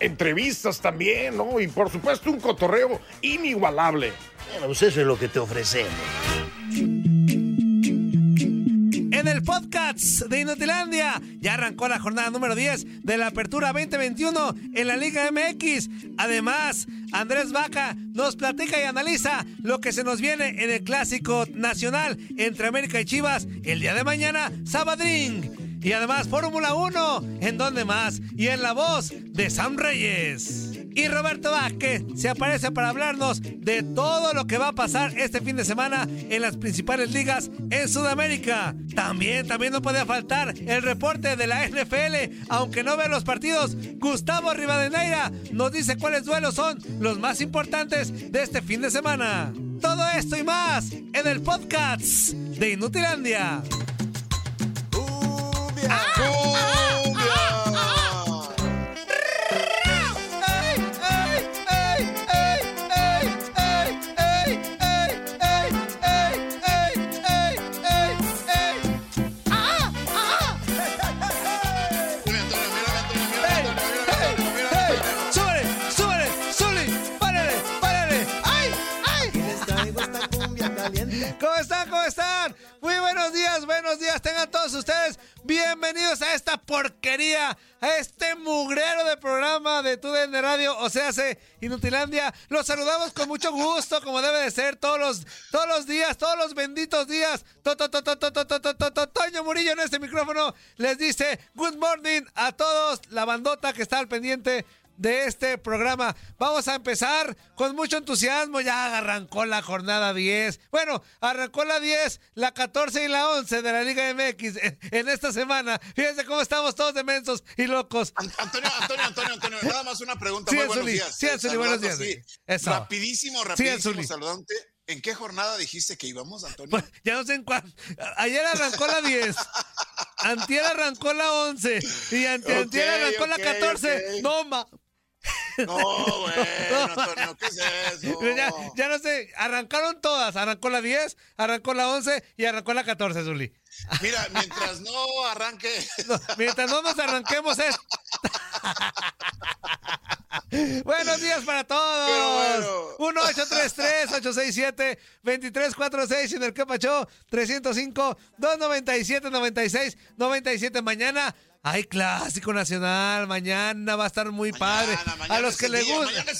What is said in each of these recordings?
Entrevistas también, ¿no? Y por supuesto un cotorreo inigualable. Bueno, pues eso es lo que te ofrecemos. En el podcast de Inutilandia ya arrancó la jornada número 10 de la Apertura 2021 en la Liga MX. Además, Andrés Vaca nos platica y analiza lo que se nos viene en el Clásico Nacional entre América y Chivas el día de mañana, Sabadrín. Y además Fórmula 1, ¿en dónde más? Y en la voz de Sam Reyes. Y Roberto Vázquez se aparece para hablarnos de todo lo que va a pasar este fin de semana en las principales ligas en Sudamérica. También, también no podía faltar el reporte de la NFL, aunque no ve los partidos. Gustavo Rivadeneira nos dice cuáles duelos son los más importantes de este fin de semana. Todo esto y más en el podcast de Inutilandia. 啊！啊啊 caliente. ¿Cómo están? ¿Cómo están? Muy buenos días, buenos días. Tengan todos ustedes bienvenidos a esta porquería, a este mugrero de programa de TUDN Radio, o sea, se Inutilandia. Los saludamos con mucho gusto, como debe de ser, todos los, todos los días, todos los benditos días. Toño Murillo en este micrófono les dice good morning a todos, la bandota que está al pendiente de este programa. Vamos a empezar con mucho entusiasmo. Ya arrancó la jornada 10. Bueno, arrancó la 10, la 14 y la 11 de la Liga MX en, esta semana. Fíjense cómo estamos todos demensos y locos. An- Antonio, Antonio, Antonio, Antonio, nada más una pregunta. Sí, Muy buenos Anzuli. días. Sí, Anzuli, buenos días. Rapidísimo, rapidísimo, Anzuli. saludante. ¿En qué jornada dijiste que íbamos, Antonio? Pues, ya no sé en cuál. Ayer arrancó la 10. Antier arrancó la 11. Y ante, Ok, antier arrancó la ok, 14. ok. No, ma. No, bueno, Antonio, ¿qué es eso? Ya, ya no sé. Arrancaron todas. Arrancó la 10, arrancó la 11 y arrancó la 14, Zuli. Mira, mientras no arranque. No, mientras no nos arranquemos es. Buenos días para todos. Pero 1-833-867-2346 en el que pachó 305-297-96-97. Mañana hay clásico nacional. Mañana va a estar muy padre. mañana a los que les gusta. Mañana.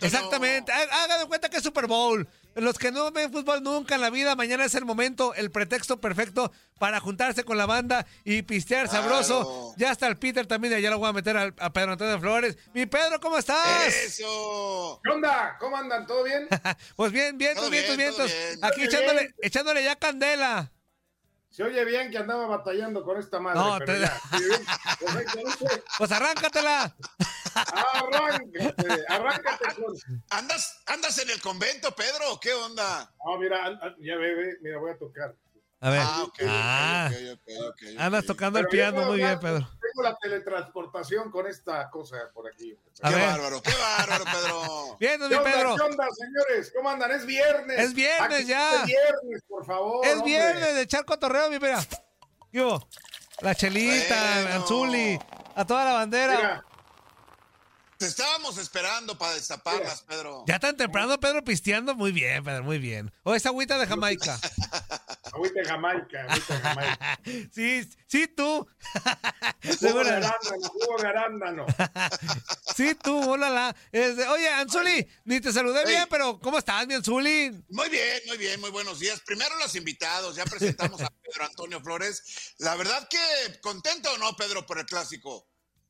Exactamente. Hagan de cuenta que es Super Bowl. Los que no ven fútbol nunca en la vida, mañana es el momento, el pretexto perfecto para juntarse con la banda y pistear Claro. sabroso. Ya está el Peter también, y allá lo voy a meter al- a, Pedro Antonio Flores. Mi Pedro, ¿cómo estás? Eso. ¿Qué onda? ¿Cómo andan? ¿Todo bien? Pues bien, vientos, Todo vientos, bien, todo vientos. bien. Aquí Muy echándole, bien. echándole ya candela. Se oye bien que andaba batallando con esta madre. No, pero te- ya. Sí. Pues arráncatela. Arráncate, arráncate con... ¿Andas, ¿Andas en el convento, Pedro? ¿Qué onda? No, mira, ya ve, ve, mira, voy a tocar. A ver. Ah, ok. Ah, ok, ok, ok, ok, ok. andas tocando el Pero piano, muy bien, Pedro. Tengo la teletransportación con esta cosa por aquí. A Qué ver. bárbaro, qué bárbaro, Bien, ¿Qué mi onda, Pedro. ¿Qué onda, señores? ¿Cómo andan? Es viernes. Es viernes Aquí ya. Es viernes, por favor. Es hombre. viernes de echar cotorreo, mi Pedro. ¿Qué hubo? La Chelita, Bueno. Anzuli, a toda la bandera. Mira, Te estábamos esperando para destaparlas, Pedro. Ya tan temprano, Pedro, pisteando. Muy bien, Pedro, muy bien. O esa agüita de Jamaica. Agüita de Jamaica, agüita de Jamaica. Sí, sí, tú. Jugo de arándano, jugo de arándano. Sí, tú, hola. Este, oye, Anzuli, ni te saludé Ey. bien, pero ¿cómo estás, mi Anzuli? Muy bien, muy bien, muy buenos días. Primero los invitados, ya presentamos a Pedro Antonio Flores. La verdad que contento o no, Pedro, por el clásico.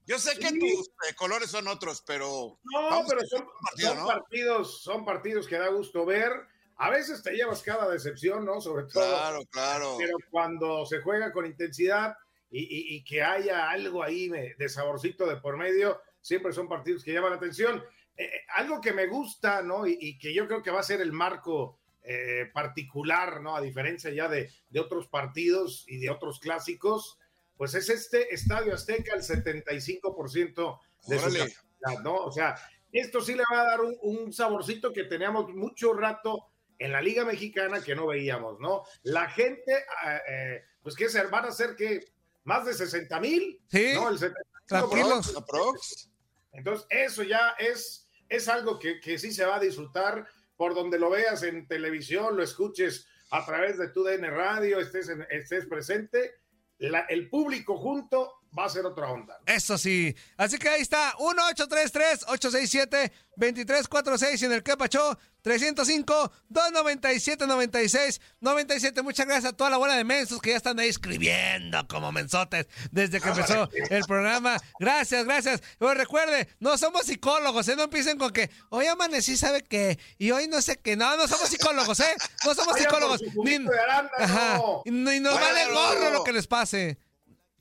Yo sé que Sí. tus eh, colores son otros, pero No, pero son, partido, son ¿no? partidos, son partidos que da gusto ver. A veces te llevas cada decepción, ¿no? Sobre todo. claro, claro. Pero cuando se juega con intensidad y, y- y que haya algo ahí de, saborcito de por medio, siempre son partidos que llaman la atención. Eh, eh, algo que me gusta, ¿no? Y, y que yo creo que va a ser el marco eh, particular, ¿no? A diferencia ya de, de otros partidos y de otros clásicos, pues es este Estadio Azteca el 75% de su Órale. capacidad, ¿no? O sea, esto sí le va a dar un, un saborcito que teníamos mucho rato en la Liga Mexicana que no veíamos, ¿no? La gente, eh, eh, pues que se van a ser que más de 60 mil, Sí, ¿no? El 75%. tranquilos. Entonces, eso ya es, es algo que, que sí se va a disfrutar por donde lo veas en televisión, lo escuches a través de tu DN Radio, estés, en- estés presente, la- el público junto va a ser otra onda. ¿no? Eso sí. Así que ahí está, 1-833-867-2346 y en el que Pacho 305-297-96-97. Muchas gracias a toda la bola de mensos que ya están ahí escribiendo como mensotes desde que empezó el programa. Gracias, gracias. Pero recuerde, no somos psicólogos, ¿eh? No empiecen con que hoy amanecí, ¿sabe qué? Y hoy no sé qué. No, no somos psicólogos, ¿eh? No somos psicólogos. arándano. Ajá. Y, y nos vale Claro. gorro lo que les pase.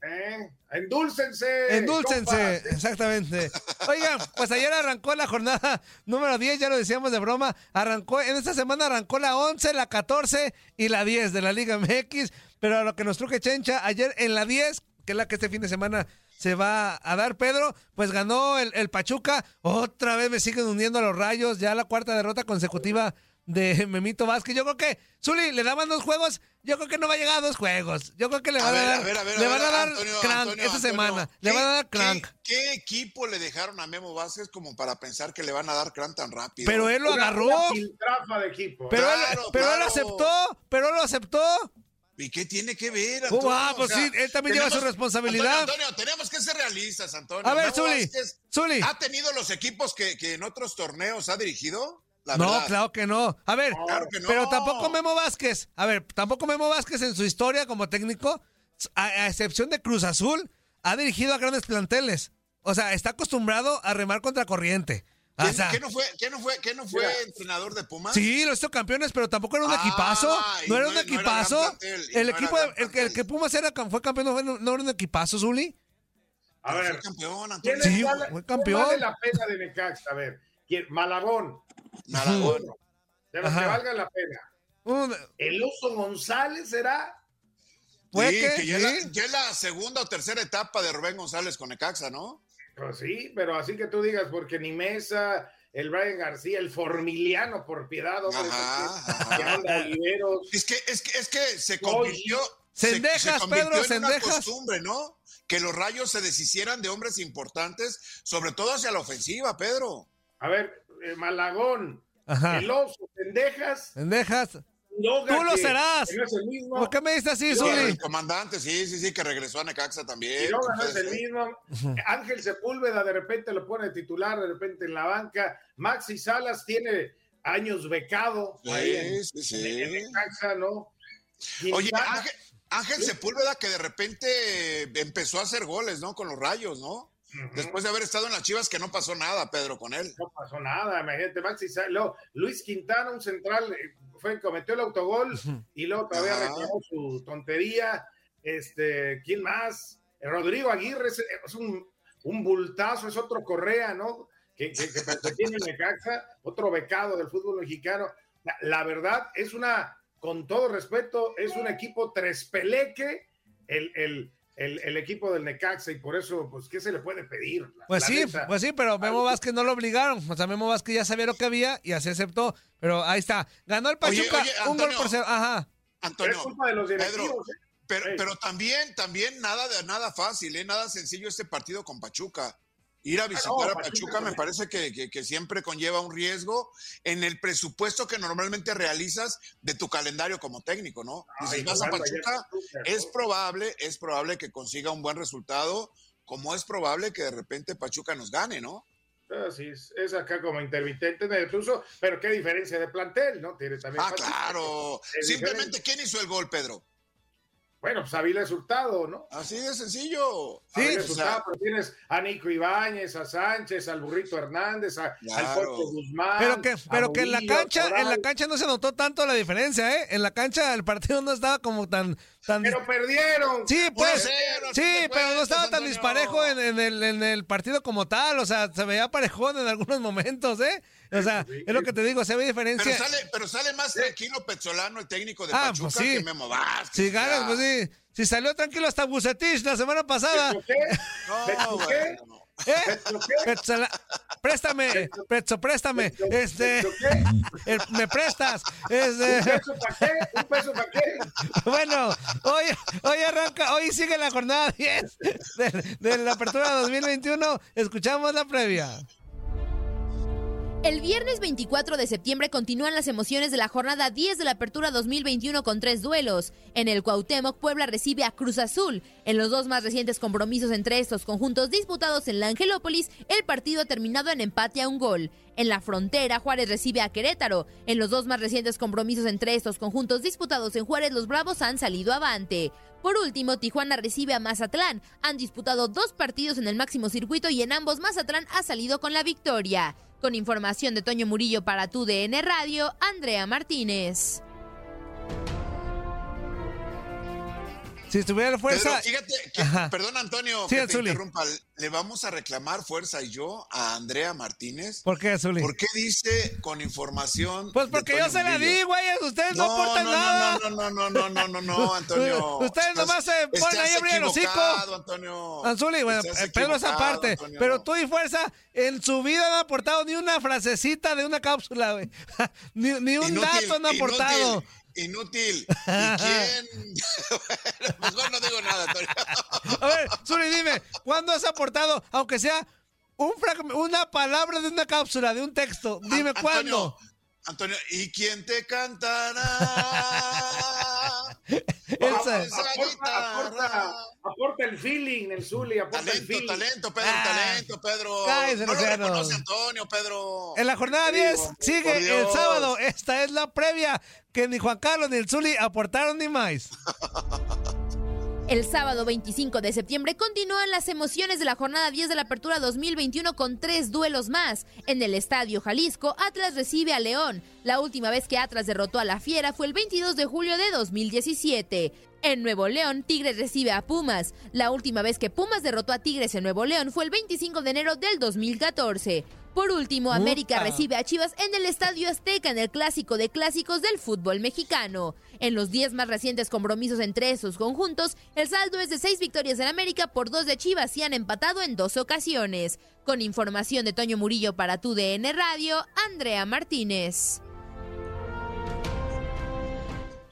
¿Eh? Endúlcense, compas. exactamente. Oigan, pues ayer arrancó la jornada número 10, ya lo decíamos de broma. Arrancó, en esta semana arrancó la 11, la 14 y la 10 de la Liga MX. Pero a lo que nos truque Chencha, ayer en la 10, que es la que este fin de semana se va a dar Pedro, pues ganó el, el Pachuca. Otra vez me siguen hundiendo a los rayos, ya la cuarta derrota consecutiva de Memito Vázquez. Yo creo que, Zuli, le daban dos juegos. Yo creo que no va a llegar a dos juegos. Yo creo que le van a, dar, a ver, a ver, le a van a dar Antonio, crank Antonio, esta Antonio, semana. Le ¿qué- van a dar qué- crank. ¿Qué, equipo le dejaron a Memo Vázquez como para pensar que le van a dar crank tan rápido? Pero él lo Una- agarró. de equipo. Pero, él, Claro, pero él claro. aceptó. Pero él lo aceptó. ¿Y qué tiene que ver, Oh, Antonio? ah, pues sí, él también lleva su responsabilidad. Antonio, Antonio, tenemos que ser realistas, Antonio. A ver, Zuli, Zuli. ¿Ha tenido los equipos que, que en otros torneos ha dirigido? La no, verdad. claro que no. A ver, Claro que no. pero tampoco Memo Vázquez. A ver, tampoco Memo Vázquez en su historia como técnico, a, a excepción de Cruz Azul, ha dirigido a grandes planteles. O sea, está acostumbrado a remar contra corriente. O ¿Qué, sea, qué no fue, qué no fue, qué no fue Mira. entrenador de Pumas? Sí, lo hizo campeones, pero tampoco era un Ah, equipazo. No era no- un no era gran equipazo. plantel, el equipo, el, que- el plantel. que Pumas era, fue campeón, no, era un equipazo, Zuli. A ver, fue campeón, ¿quién Antonio. Sí, fue quién campeón. vale la pena de Necaxa? A ver, ¿quién? Malagón. Malagón. De los Ajá. que valgan la pena. Un- ¿El Oso González será? Sí, que, que ya, sí. es la, ya es la segunda o tercera etapa de Rubén González con Necaxa, ¿no? Pues sí, pero así que tú digas, porque ni Mesa, el Brian García, el Formiliano, por piedad, hombre. Ajá, que. Es que, es que, es que se convirtió. Cendejas, se, se convirtió Pedro, en una costumbre, ¿no? Que los rayos se deshicieran de hombres importantes, sobre todo hacia la ofensiva, Pedro. A ver, eh, Malagón, Ajá. el Oso, Pendejas, Pendejas. Quiroga, Tú lo que- serás. que no es el mismo. ¿Por qué me dices así, Sí, Zuli? el comandante, sí, sí, sí, que regresó a Necaxa también. Quiroga no es el mismo. Ángel Sepúlveda de repente lo pone titular, de repente en la banca. Maxi Salas tiene años becado Sí, ahí en, sí, sí. en- Necaxa, ¿no? Oye, Ángel Sepúlveda que de repente empezó a hacer goles, ¿no? Con los rayos, ¿no? Después de haber estado en las Chivas, que no pasó nada, Pedro, con él. No pasó nada, imagínate, Maxi luego, Luis Quintana, un central, eh, fue, cometió el autogol y luego todavía reclamó su tontería. Este, ¿quién más? Eh, Rodrigo Aguirre es, es un, un bultazo, es otro Correa, ¿no? Que, que, que pertenece a Necaxa, otro becado del fútbol mexicano. La, la verdad, es una, con todo respeto, es un equipo trespeleque, el, el, el, el equipo del Necaxa, y por eso, pues, ¿qué se le puede pedir? La- Pues la sí, pues sí, pero Memo Vázquez no lo obligaron. O sea, Memo Vázquez ya sabía lo que había y así aceptó. Pero ahí está. Ganó el Oye, Pachuca oye, un gol por cero. Ajá. Pero Antonio, es culpa de los Pedro, directivos. ¿eh? pero, pero también, también nada de nada fácil, ¿eh? nada sencillo este partido con Pachuca. Ir a visitar no, a Pachuca Pachuca me no. parece que, que- que siempre conlleva un riesgo en el presupuesto que normalmente realizas de tu calendario como técnico, ¿no? Ay, Dices, vas a Pachuca, es ¿no? probable, es probable que consiga un buen resultado, como es probable que de repente Pachuca nos gane, ¿no? Ah, sí, es, es acá como intermitente en el pero qué diferencia de plantel, ¿no? Tiene también Ah, Pachuca, claro. Simplemente, diferente. ¿quién hizo el gol, Pedro? Bueno, pues Avilés Hurtado, ¿no? Así de sencillo. Sí, sea, Hurtado, pero tienes a Nico Ibáñez, a Sánchez, al Burrito Hernández, a, Claro. al Porto Guzmán. Pero que, pero que en la cancha, en la cancha no se notó tanto la diferencia, ¿eh? En la cancha el partido no estaba como tan, tan Pero perdieron. Sí, pues. Sí, pero no cuentas, estaba tan disparejo en, en el, en el partido como tal. O sea, se veía parejón en algunos momentos, ¿eh? O sea, es lo que te digo, se ve Pero diferencia. sale, pero sale más tranquilo Petzolano, el técnico de Ah, Pachuca, pues sí. que Memo Vázquez. Si ganas, pues sí. Si salió tranquilo hasta Bucetich la semana pasada. ¿Pero qué? No, ¿Pero bueno. ¿Eh? ¿Pero Préstame, Pretzo, préstame. Este, ¿Pero qué? el- me prestas. ¿Un Este, peso para qué? ¿Un peso para qué? bueno, hoy, hoy arranca, hoy sigue la jornada 10 de, de la apertura 2021. Escuchamos la previa. El viernes 24 de septiembre continúan las emociones de la jornada 10 de la Apertura 2021 con tres duelos. En el Cuauhtémoc, Puebla recibe a Cruz Azul. En los dos más recientes compromisos entre estos conjuntos disputados en la Angelópolis, el partido ha terminado en empate a un gol. En la frontera, Juárez recibe a Querétaro. En los dos más recientes compromisos entre estos conjuntos disputados en Juárez, los Bravos han salido avante. Por último, Tijuana recibe a Mazatlán. Han disputado dos partidos en el máximo circuito y en ambos Mazatlán ha salido con la victoria. Con información de Toño Murillo para tu DN Radio, Andrea Martínez. Si estuviera fuerza. Fíjate, perdón, Antonio, sí, que te Zuli. interrumpa. Le vamos a reclamar fuerza y yo a Andrea Martínez. ¿Por qué, Zuli? ¿Por qué dice con información? Pues porque yo se la di, güey. Ustedes no, no aportan no, nada. No, no, no, no, no, no, no, Antonio. Ustedes nomás se ponen ahí a abrir el hocico. Antonio. Anzuli, bueno, eh, Pedro esa parte. Pero tú y fuerza en su vida no han aportado ni una frasecita de una cápsula, güey. ni, ni, un inútil, dato han aportado. Inútil inútil. ¿Y quién? Bueno, Mejor no digo nada, Antonio. A ver, Zuli, dime, ¿cuándo has aportado, aunque sea un una palabra de una cápsula, de un texto? Dime An- cuándo. Antonio, Antonio, ¿y quién te cantará? Aporta, aporta, aporta el feeling, el Zuli, aporta el Talento, feeling. talento, Pedro, Ah. talento, Pedro. Cállese, no lo Luciano. reconoce Antonio, Pedro. En la jornada Te 10 digo, por sigue el Dios. sábado. Esta es la previa que ni Juan Carlos ni el Zuli aportaron ni más. El sábado 25 de septiembre continúan las emociones de la jornada 10 de la Apertura 2021 con tres duelos más. En el Estadio Jalisco, Atlas recibe a León. La última vez que Atlas derrotó a la Fiera fue el 22 de julio de 2017. En Nuevo León, Tigres recibe a Pumas. La última vez que Pumas derrotó a Tigres en Nuevo León fue el 25 de enero del 2014. Por último, América recibe a Chivas en el Estadio Azteca en el clásico de clásicos del fútbol mexicano. En los 10 más recientes compromisos entre esos conjuntos, el saldo es de 6 victorias en América por 2 de Chivas y han empatado en dos ocasiones. Con información de Toño Murillo para tu DN Radio, Andrea Martínez.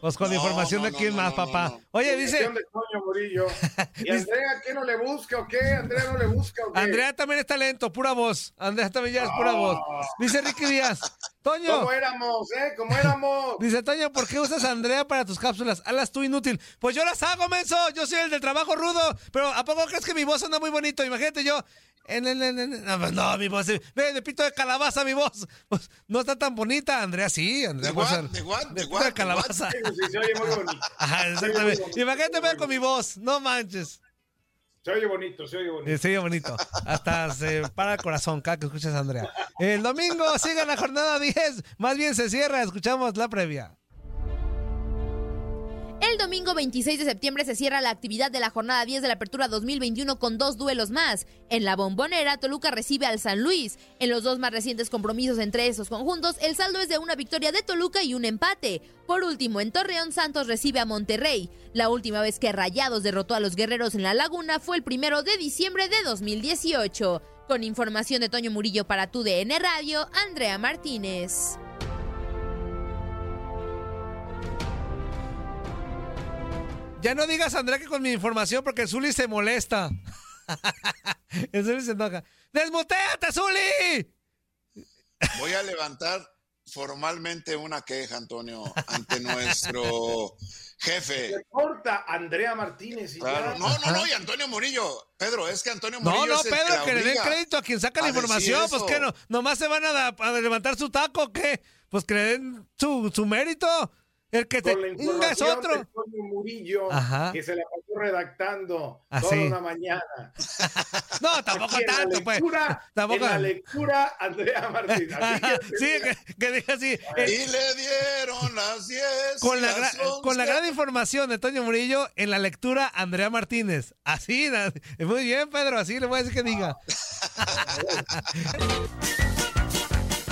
Pues con No, información no, de quién más, papá. Oye, dice, Información de Toño Murillo. ¿Y Andrea qué no le busca o qué? ¿Andrea no le busca o qué? Andrea también es talento, pura voz. Andrea también ya es pura voz. Dice Ricky Díaz, Toño, ¿Cómo éramos, eh? ¿Cómo éramos? dice Toño, ¿por qué usas a Andrea para tus cápsulas? Hazlas tú inútil. Pues yo las hago, menso. Yo soy el del trabajo rudo. Pero ¿a poco crees que mi voz anda muy bonito? Imagínate yo. En, en- en- en- no, pues no, mi voz. eh, Ve, de pito de calabaza mi voz. Pues, no está tan bonita, Andrea sí. Andrea ¿De what? ser- ¿De de ¿De calabaza. Sí, sí, se oye muy bonito. Ajá, exactamente. Imagínate ver con mi voz. No manches. Se oye bonito, se oye bonito. Eh, Se oye bonito. Hasta se para el corazón cada que escuchas a Andrea. El domingo sigue la jornada 10. Más bien se cierra. Escuchamos la previa. El domingo 26 de septiembre se cierra la actividad de la jornada 10 de la Apertura 2021 con dos duelos más. En la Bombonera, Toluca recibe al San Luis. En los dos más recientes compromisos entre esos conjuntos, el saldo es de una victoria de Toluca y un empate. Por último, en Torreón, Santos recibe a Monterrey. La última vez que Rayados derrotó a los guerreros en la Laguna fue el primero de diciembre de 2018. Con información de Toño Murillo para tu DN Radio, Andrea Martínez. Ya no digas, Andrea, que con mi información, porque Zuli se molesta. el Zuli se enoja. ¡Desmuteate, Zuli! Voy a levantar formalmente una queja, Antonio, ante nuestro jefe. Se corta Andrea Martínez. Y claro. No, no, no, y Antonio Murillo. Pedro, es que Antonio Murillo. No, no, Pedro, que, le den crédito a quien saca la información. Pues que no, nomás se van a, a, levantar su taco, ¿qué? Pues que le den su, su mérito. El que te es otro. De Murillo, que se la pasó redactando ah, toda una mañana. no, tampoco Aquí tanto, en la pues. lectura, pues. En la lectura, Andrea Martínez. sí, que, que dije así. Y eh, le dieron las 10. Con, la, gran información de Antonio Murillo, en la lectura, Andrea Martínez. Así, muy bien, Pedro, así le voy a decir que diga. Ah.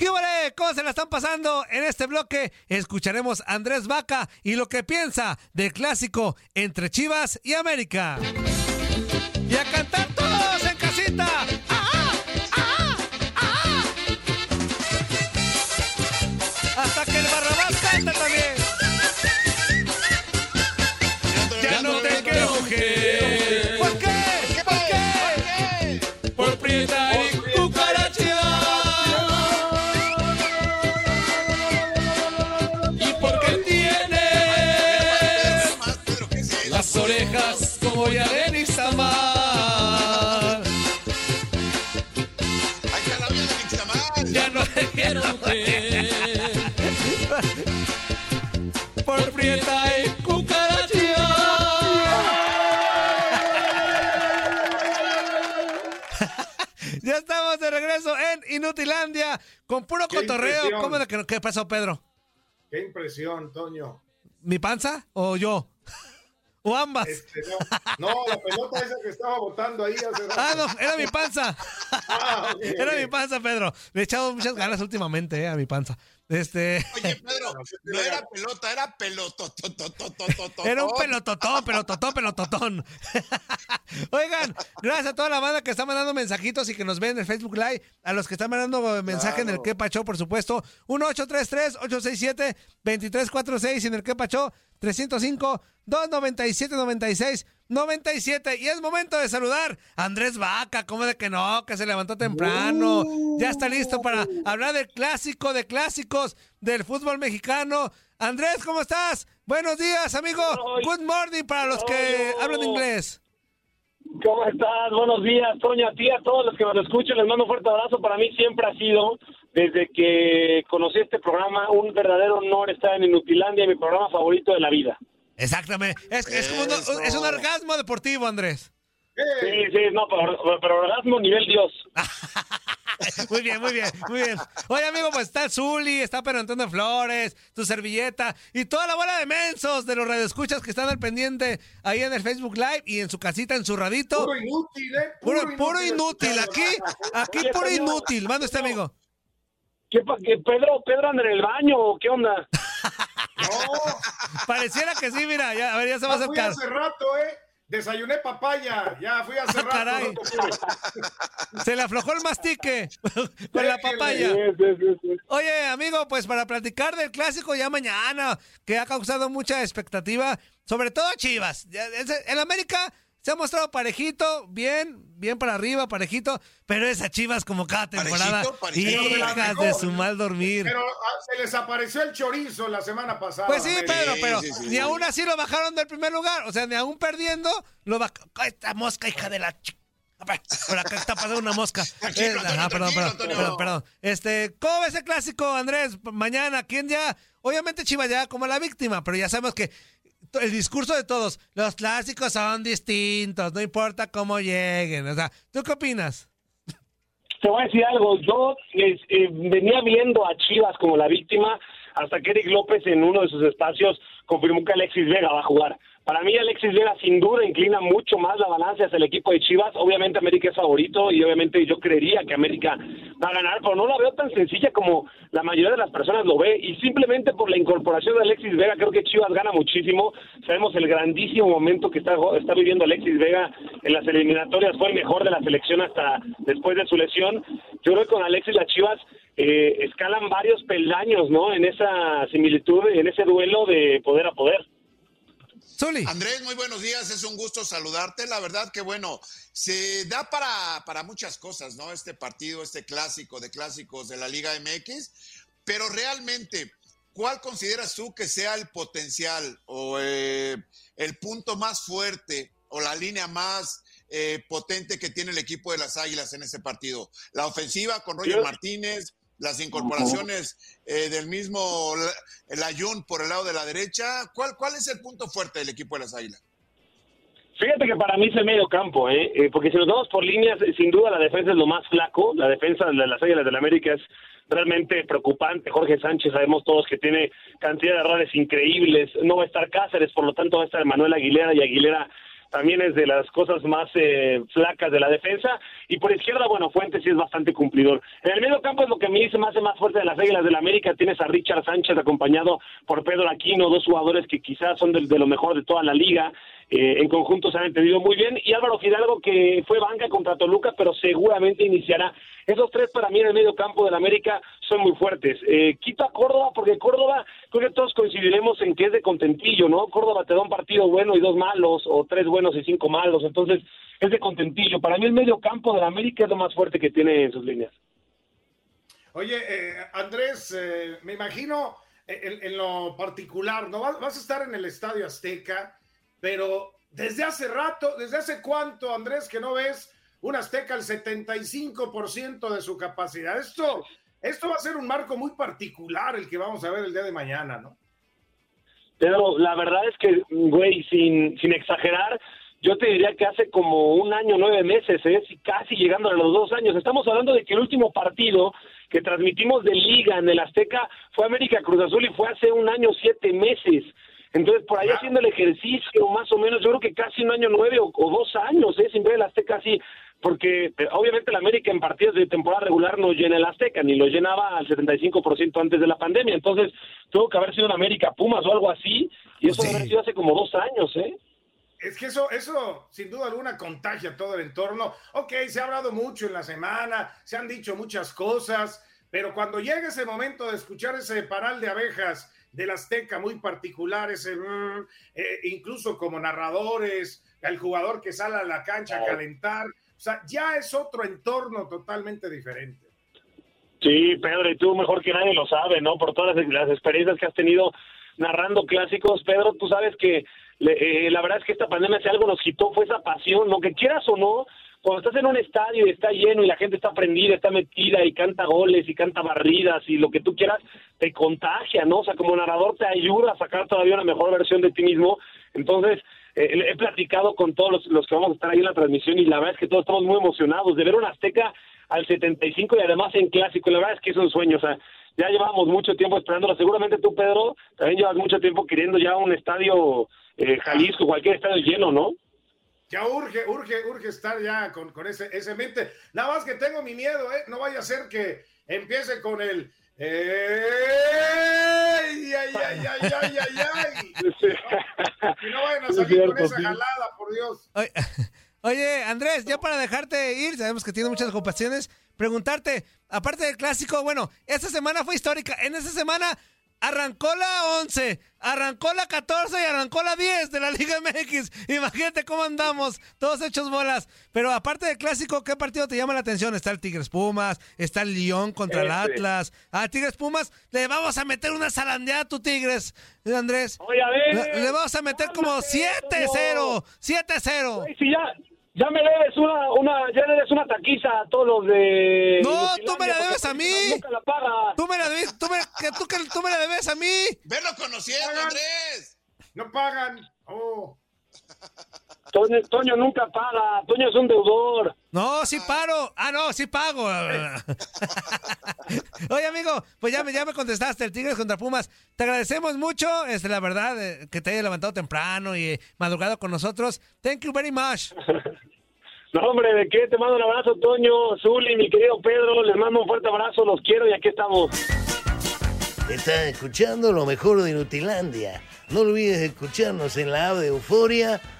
¿Qué vale? Eh? ¿Cómo se la están pasando? En este bloque escucharemos a Andrés Vaca y lo que piensa del clásico entre Chivas y América. Y a cantar ya estamos de regreso en Inutilandia con puro cotorreo. Impresión. ¿Cómo que, qué pasó, Pedro? Qué impresión, Toño. ¿Mi panza o yo? ¿O ambas? Este, no. no. la pelota esa que estaba botando ahí hace rato. Ah, no, era mi panza. Ah, era mi panza, Pedro. Le he echado muchas ganas últimamente eh, a mi panza. Este... Oye, Pedro, no era pelota, era pelototototototototón. Era un pelototón, pelototón, pelototón. Oigan, gracias a toda la banda que está mandando mensajitos y que nos ven en el Facebook Live, a los que están mandando mensaje claro. en el Kepa Show, por supuesto. 1833-867-2346 en el Kepa Show 305 297 96 97. Y es momento de saludar Andrés Vaca, ¿cómo de que no? Que se levantó temprano. Ya está listo para hablar del clásico de clásicos del fútbol mexicano. Andrés, ¿cómo estás? Buenos días, amigo. Good morning para los que hablan inglés. ¿Cómo estás? Buenos días, Toña, a ti, a todos los que me escuchan, les mando un fuerte abrazo. Para mí siempre ha sido, desde que conocí este programa, un verdadero honor estar en Inutilandia, mi programa favorito de la vida. Exactamente. Es, es como un, es un orgasmo deportivo, Andrés. Sí, sí, no, pero, pero orgasmo nivel Dios. muy bien, muy bien, muy bien. Oye, amigo, pues está el Zuli, está Pedro Antonio Flores, tu servilleta y toda la bola de mensos de los radioescuchas que están al pendiente ahí en el Facebook Live y en su casita, en su radito. Puro inútil, ¿eh? Puro, puro inútil. Aquí, aquí puro inútil. Manda este amigo. ¿Qué, pa- que Pedro, Pedro anda en el baño o qué onda? No, Pareciera que sí, mira, ya, a ver, ya se va a ya fui acercar. hace rato, ¿eh? Desayuné papaya, ya fui hace Ah, rato. caray. Se le aflojó el mastique con la papaya. Oye, amigo, pues para platicar del clásico ya mañana, que ha causado mucha expectativa, sobre todo Chivas. Ya, ese- En América se ha mostrado parejito, bien, bien para arriba, parejito, pero esa Chivas como cada temporada, Parejito, parejito. hijas de su mal dormir. Pero ah, se les apareció el chorizo la semana pasada. Pues sí. Pedro, pero sí, sí, ni sí. aún así lo bajaron del primer lugar. O sea, ni aún perdiendo, lo bajaron. Esta mosca, hija de la ch... Por acá está pasando una mosca. Tranquilo, Eh, Antonio, ajá, perdón, perdón, perdón, perdón. Este, ¿cómo ves el clásico, Andrés? Mañana, ¿quién ya? Obviamente Chivas ya como la víctima, pero ya sabemos que el discurso de todos, los clásicos son distintos, no importa cómo lleguen. O sea, ¿tú qué opinas? Te voy a decir algo, yo eh, venía viendo a Chivas como la víctima hasta que Eric López en uno de sus espacios confirmó que Alexis Vega va a jugar. Para mí Alexis Vega sin duda inclina mucho más la balanza hacia el equipo de Chivas. Obviamente América es favorito y obviamente yo creería que América va a ganar, pero no la veo tan sencilla como la mayoría de las personas lo ve y simplemente por la incorporación de Alexis Vega creo que Chivas gana muchísimo. Sabemos el grandísimo momento que está, viviendo Alexis Vega en las eliminatorias, fue el mejor de la selección hasta después de su lesión. Yo creo que con Alexis las Chivas eh, escalan varios peldaños, ¿no? En esa similitud, en ese duelo de poder a poder. Andrés, muy buenos días, es un gusto saludarte. La verdad que bueno, se da para, para muchas cosas, ¿no? Este partido, este clásico de clásicos de la Liga MX, pero realmente, ¿cuál consideras tú que sea el potencial o eh, el punto más fuerte o la línea más eh, potente que tiene el equipo de las Águilas en ese partido? La ofensiva con Roger Martínez, las incorporaciones eh, del mismo el Ayun por el lado de la derecha. ¿Cuál, ¿Cuál es el punto fuerte del equipo de las Águilas? Fíjate que para mí es el medio campo, ¿eh? ¿eh? porque si nos vamos por líneas, eh, sin duda la defensa es lo más flaco. La defensa de las Águilas del la América es realmente preocupante. Jorge Sánchez, sabemos todos que tiene cantidad de errores increíbles. No va a estar Cáceres, por lo tanto va a estar Manuel Aguilera y Aguilera también es de las cosas más eh, flacas de la defensa. Y por izquierda, bueno, Fuentes sí es bastante cumplidor. En el medio campo es lo que a mí se me hace más fuerte de las Águilas del la América. Tienes a Richard Sánchez acompañado por Pedro Aquino, dos jugadores que quizás son de, de lo mejor de toda la liga. Eh, en conjunto se han entendido muy bien. Y Álvaro Fidalgo, que fue banca contra Toluca, pero seguramente iniciará. Esos tres para mí en el medio campo del América son muy fuertes. Eh, quito a Córdoba, porque Córdoba, creo que todos coincidiremos en que es de contentillo, ¿no? Córdoba te da un partido bueno y dos malos, o tres buenos y cinco malos, entonces es de contentillo. Para mí el medio campo del América es lo más fuerte que tiene en sus líneas. Oye, eh, Andrés, eh, me imagino en, en, lo particular, ¿no? Vas a estar en el Estadio Azteca pero desde hace rato, desde hace cuánto, Andrés, que no ves un Azteca al 75% de su capacidad. Esto, esto va a ser un marco muy particular el que vamos a ver el día de mañana, ¿no? Pero la verdad es que, güey, sin, sin exagerar, yo te diría que hace como un año, nueve meses, ¿eh? casi llegando a los dos años. Estamos hablando de que el último partido que transmitimos de liga en el Azteca fue América Cruz Azul y fue hace un año, siete meses. Entonces, por ahí haciendo el ejercicio, más o menos, yo creo que casi un año nueve o, dos años, ¿eh? sin ver el Azteca así, porque eh, obviamente el América en partidos de temporada regular no llena el Azteca, ni lo llenaba al 75% antes de la pandemia. Entonces, tuvo que haber sido en América Pumas o algo así, y eso debe haber sido hace como dos años, ¿eh? Es que eso, eso, sin duda alguna, contagia todo el entorno. Ok, se ha hablado mucho en la semana, se han dicho muchas cosas, pero cuando llega ese momento de escuchar ese paral de abejas del Azteca muy particular, ese, mm, eh, incluso como narradores, el jugador que sale a la cancha a calentar, o sea, ya es otro entorno totalmente diferente. Sí, Pedro, y tú mejor que nadie lo sabe, ¿no? Por todas las, experiencias que has tenido narrando clásicos, Pedro, tú sabes que eh, la verdad es que esta pandemia si algo nos quitó fue esa pasión, lo que quieras o no, cuando estás en un estadio y está lleno y la gente está prendida, está metida y canta goles y canta barridas y lo que tú quieras, te contagia, ¿no? O sea, como narrador te ayuda a sacar todavía una mejor versión de ti mismo. Entonces, eh, he platicado con todos los, que vamos a estar ahí en la transmisión y la verdad es que todos estamos muy emocionados de ver un Azteca al 75 y además en clásico. La verdad es que es un sueño, o sea, ya llevamos mucho tiempo esperándolo. Seguramente tú, Pedro, también llevas mucho tiempo queriendo ya un estadio eh, Jalisco, cualquier estadio lleno, ¿no? Ya urge, urge, urge estar ya con, con ese, ese mente. Nada más que tengo mi miedo, ¿eh? No vaya a ser que empiece con el. ¡Ay, ay, ay, ay, ay, ay, ay! Y no vayan a salir con esa jalada, por Dios. Oye, Andrés, ya para dejarte ir, sabemos que tiene muchas ocupaciones, preguntarte, aparte del clásico, bueno, esta semana fue histórica. En esta semana Arrancó la 11, arrancó la 14 y arrancó la 10 de la Liga MX. Imagínate cómo andamos, todos hechos bolas. Pero aparte del clásico, ¿qué partido te llama la atención? Está el Tigres Pumas, está el León contra el. Atlas. A Tigres Pumas le vamos a meter una zarandeada a tu Tigres, Andrés. Oye, a ver. Le, vamos a meter como 7-0, 7-0. Si ya, ya me debes una, una, ya debes una taquiza a todos los de. No, tú me la debes a mí. Nunca la pagas. Tú me la debes, tú me, que tú, que tú me la debes a mí. Verlo conociendo, Andrés. No pagan. Oh. Toño, Toño nunca paga, Toño es un deudor. No, sí paro. Ah, no, sí pago. Oye, amigo, pues ya me, ya me contestaste, el Tigres contra Pumas. Te agradecemos mucho, este, la verdad, eh, que te hayas levantado temprano y eh, madrugado con nosotros. Thank you very much. No, hombre, ¿de qué? Te mando un abrazo, Toño, Zuli, mi querido Pedro. Les mando un fuerte abrazo, los quiero y aquí estamos. Estás escuchando lo mejor de Nutilandia. No olvides escucharnos en la app de Euforia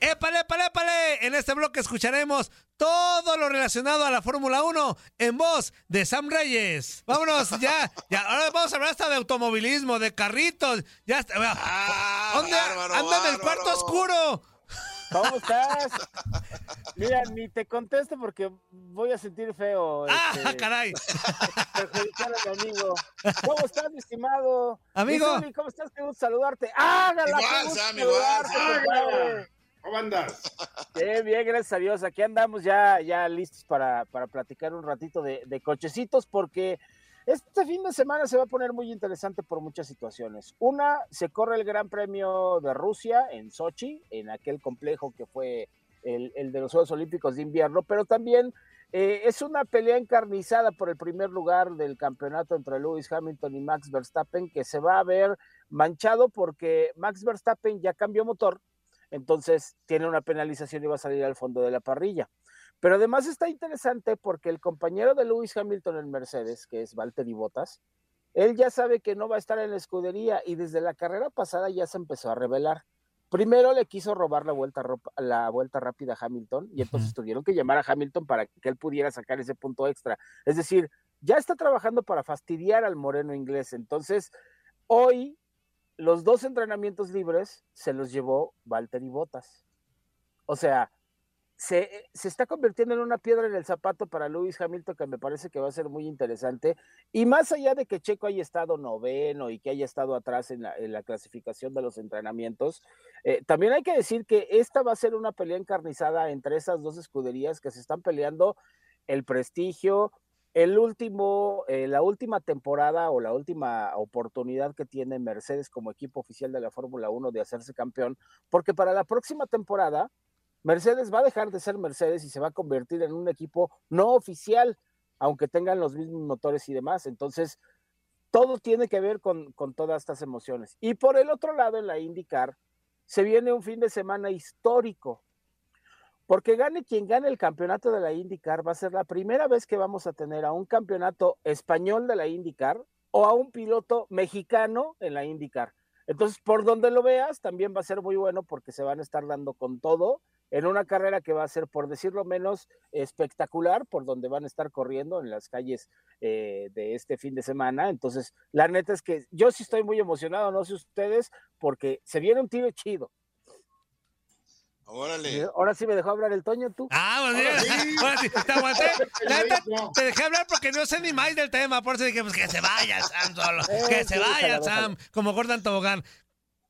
¡Épale, épale, épale! En este bloque escucharemos todo lo relacionado a la Fórmula 1 en voz de Sam Reyes. Vámonos, ya, ya. Ahora vamos a hablar hasta de automovilismo, de carritos. Ya está. vea, ¿Dónde bárbaro, anda en el cuarto oscuro? ¿Cómo estás? Mira, ni te contesto porque voy a sentir feo. ¡Ah, este, caray! perjudicar a mi amigo. ¿Cómo estás, mi estimado? Amigo. ¿Cómo estás? Qué gusto saludarte. Igual, gusto Sam, igual, Sam. compadre! ¿Cómo andas? Bien, bien, gracias a Dios. Aquí andamos ya, ya listos para, para platicar un ratito de, de cochecitos porque este fin de semana se va a poner muy interesante por muchas situaciones. Una, se corre el Gran Premio de Rusia en Sochi, en aquel complejo que fue el, el de los Juegos Olímpicos de invierno, pero también eh, es una pelea encarnizada por el primer lugar del campeonato entre Lewis Hamilton y Max Verstappen que se va a ver manchado porque Max Verstappen ya cambió motor entonces tiene una penalización y va a salir al fondo de la parrilla. Pero además está interesante porque el compañero de Lewis Hamilton en Mercedes, que es Valtteri Bottas, él ya sabe que no va a estar en la escudería y desde la carrera pasada ya se empezó a revelar. Primero le quiso robar la vuelta, la vuelta rápida a Hamilton y entonces tuvieron que llamar a Hamilton para que él pudiera sacar ese punto extra. Es decir, ya está trabajando para fastidiar al moreno inglés. Entonces, hoy los dos entrenamientos libres se los llevó Valtteri Bottas. O sea, se, se está convirtiendo en una piedra en el zapato para Lewis Hamilton que me parece que va a ser muy interesante. Y más allá de que Checo haya estado noveno y que haya estado atrás en la, en la clasificación de los entrenamientos, eh, también hay que decir que esta va a ser una pelea encarnizada entre esas dos escuderías que se están peleando el prestigio, el último, eh, la última temporada o la última oportunidad que tiene Mercedes como equipo oficial de la Fórmula 1 de hacerse campeón, porque para la próxima temporada Mercedes va a dejar de ser Mercedes y se va a convertir en un equipo no oficial, aunque tengan los mismos motores y demás. Entonces, todo tiene que ver con, con todas estas emociones. Y por el otro lado, en la IndyCar, se viene un fin de semana histórico, porque gane quien gane el campeonato de la IndyCar, va a ser la primera vez que vamos a tener a un campeonato español de la IndyCar o a un piloto mexicano en la IndyCar. Entonces, por donde lo veas, también va a ser muy bueno porque se van a estar dando con todo en una carrera que va a ser, por decirlo menos, espectacular, por donde van a estar corriendo en las calles eh, de este fin de semana. Entonces, la neta es que yo sí estoy muy emocionado, no sé ustedes, porque se viene un tiro chido. Órale. Ahora sí me dejó hablar el Toño, tú. Ah, pues bien. Ahora sí, te aguanté. La neta, te dejé hablar porque no sé ni más del tema. Por eso dije, pues que se vaya Sam solo. Que Eh, se sí, vaya déjalo, Sam. Como Gordon Tobogán.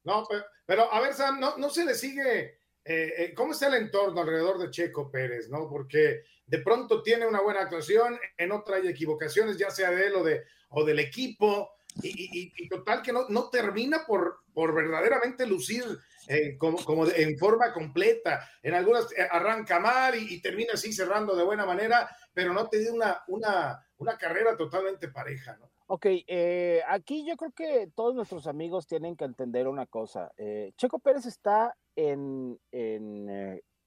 No, pero, pero, a ver, Sam, no, no se le sigue. eh, eh, ¿Cómo está el entorno alrededor de Checo Pérez? ¿no? Porque de pronto tiene una buena actuación, en otra hay equivocaciones, ya sea de él o, de, o del equipo, y, y- y- y total que no, no termina por, por verdaderamente lucir eh, como, como en forma completa. En algunas eh, arranca mal y, termina así cerrando de buena manera, pero no te dio una, una, una carrera totalmente pareja. ¿no? Ok, eh, aquí yo creo que todos nuestros amigos tienen que entender una cosa. Eh, Checo Pérez está en,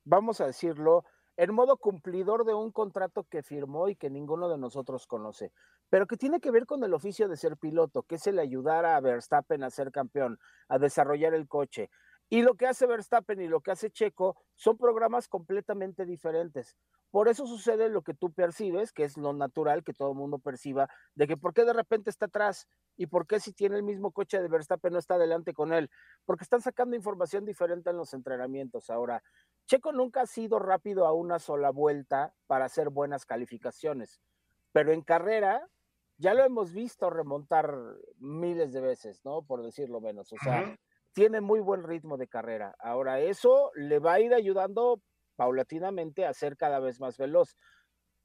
vamos a decirlo, en modo cumplidor de un contrato que firmó y que ninguno de nosotros conoce, pero que tiene que ver con el oficio de ser piloto, que es el ayudar a Verstappen a ser campeón, a desarrollar el coche. Y lo que hace Verstappen y lo que hace Checo son programas completamente diferentes. Por eso sucede lo que tú percibes, que es lo natural que todo el mundo perciba, de que por qué de repente está atrás y por qué si tiene el mismo coche de Verstappen no está adelante con él, porque están sacando información diferente en los entrenamientos. Ahora, Checo nunca ha sido rápido a una sola vuelta para hacer buenas calificaciones, pero en carrera ya lo hemos visto remontar miles de veces, ¿no? Por decirlo menos. O sea, tiene muy buen ritmo de carrera. Ahora, eso le va a ir ayudando paulatinamente a ser cada vez más veloz.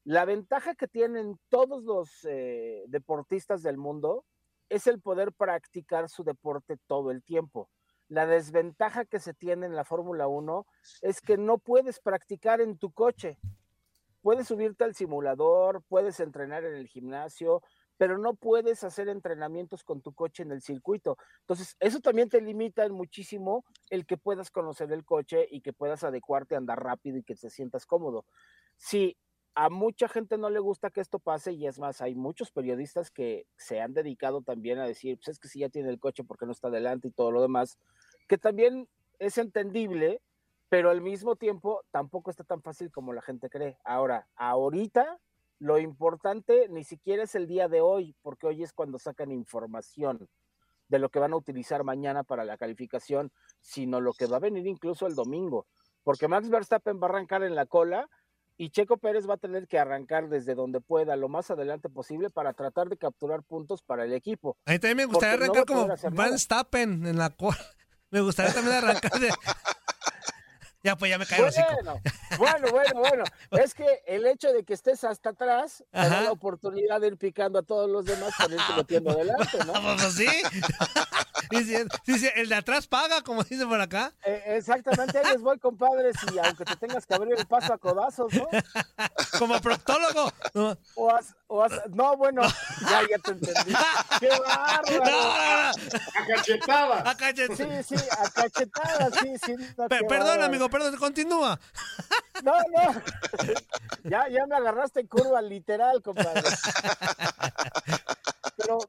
La ventaja que tienen todos los eh, deportistas del mundo es el poder practicar su deporte todo el tiempo. La desventaja que se tiene en la Fórmula 1 es que no puedes practicar en tu coche. Puedes subirte al simulador, puedes entrenar en el gimnasio, pero no puedes hacer entrenamientos con tu coche en el circuito. Entonces, eso también te limita muchísimo el que puedas conocer el coche y que puedas adecuarte a andar rápido y que te sientas cómodo. Si a mucha gente no le gusta que esto pase y es más, hay muchos periodistas que se han dedicado también a decir, pues es que si ya tiene el coche, porque no está adelante y todo lo demás? Que también es entendible, pero al mismo tiempo tampoco está tan fácil como la gente cree. Ahora, ahorita lo importante ni siquiera es el día de hoy, porque hoy es cuando sacan información de lo que van a utilizar mañana para la calificación, sino lo que va a venir incluso el domingo, porque Max Verstappen va a arrancar en la cola y Checo Pérez va a tener que arrancar desde donde pueda lo más adelante posible para tratar de capturar puntos para el equipo. A mí también me gustaría arrancar como Verstappen en la cola. Me gustaría también arrancar de, ya, pues ya me cae bueno, bueno, bueno, bueno. Es que el hecho de que estés hasta atrás te da la oportunidad de ir picando a todos los demás para irte metiendo adelante, ¿no? Pues sí. sí, sí, el de atrás paga, como dice por acá. Eh, exactamente, ahí les voy, compadres, y aunque te tengas que abrir el paso a codazos, ¿no? Como proctólogo. No. O, o no, bueno, ya, ya te entendí. ¡Qué bárbaro! No, A. Sí, sí, a cachetada, sí, sí. perdón, amigo, perdón, continúa. No, no. Ya, ya me agarraste en curva literal, compadre. Pero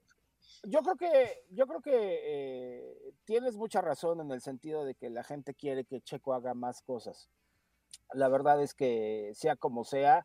yo creo que, yo creo que eh, tienes mucha razón en el sentido de que la gente quiere que Checo haga más cosas. La verdad es que sea como sea,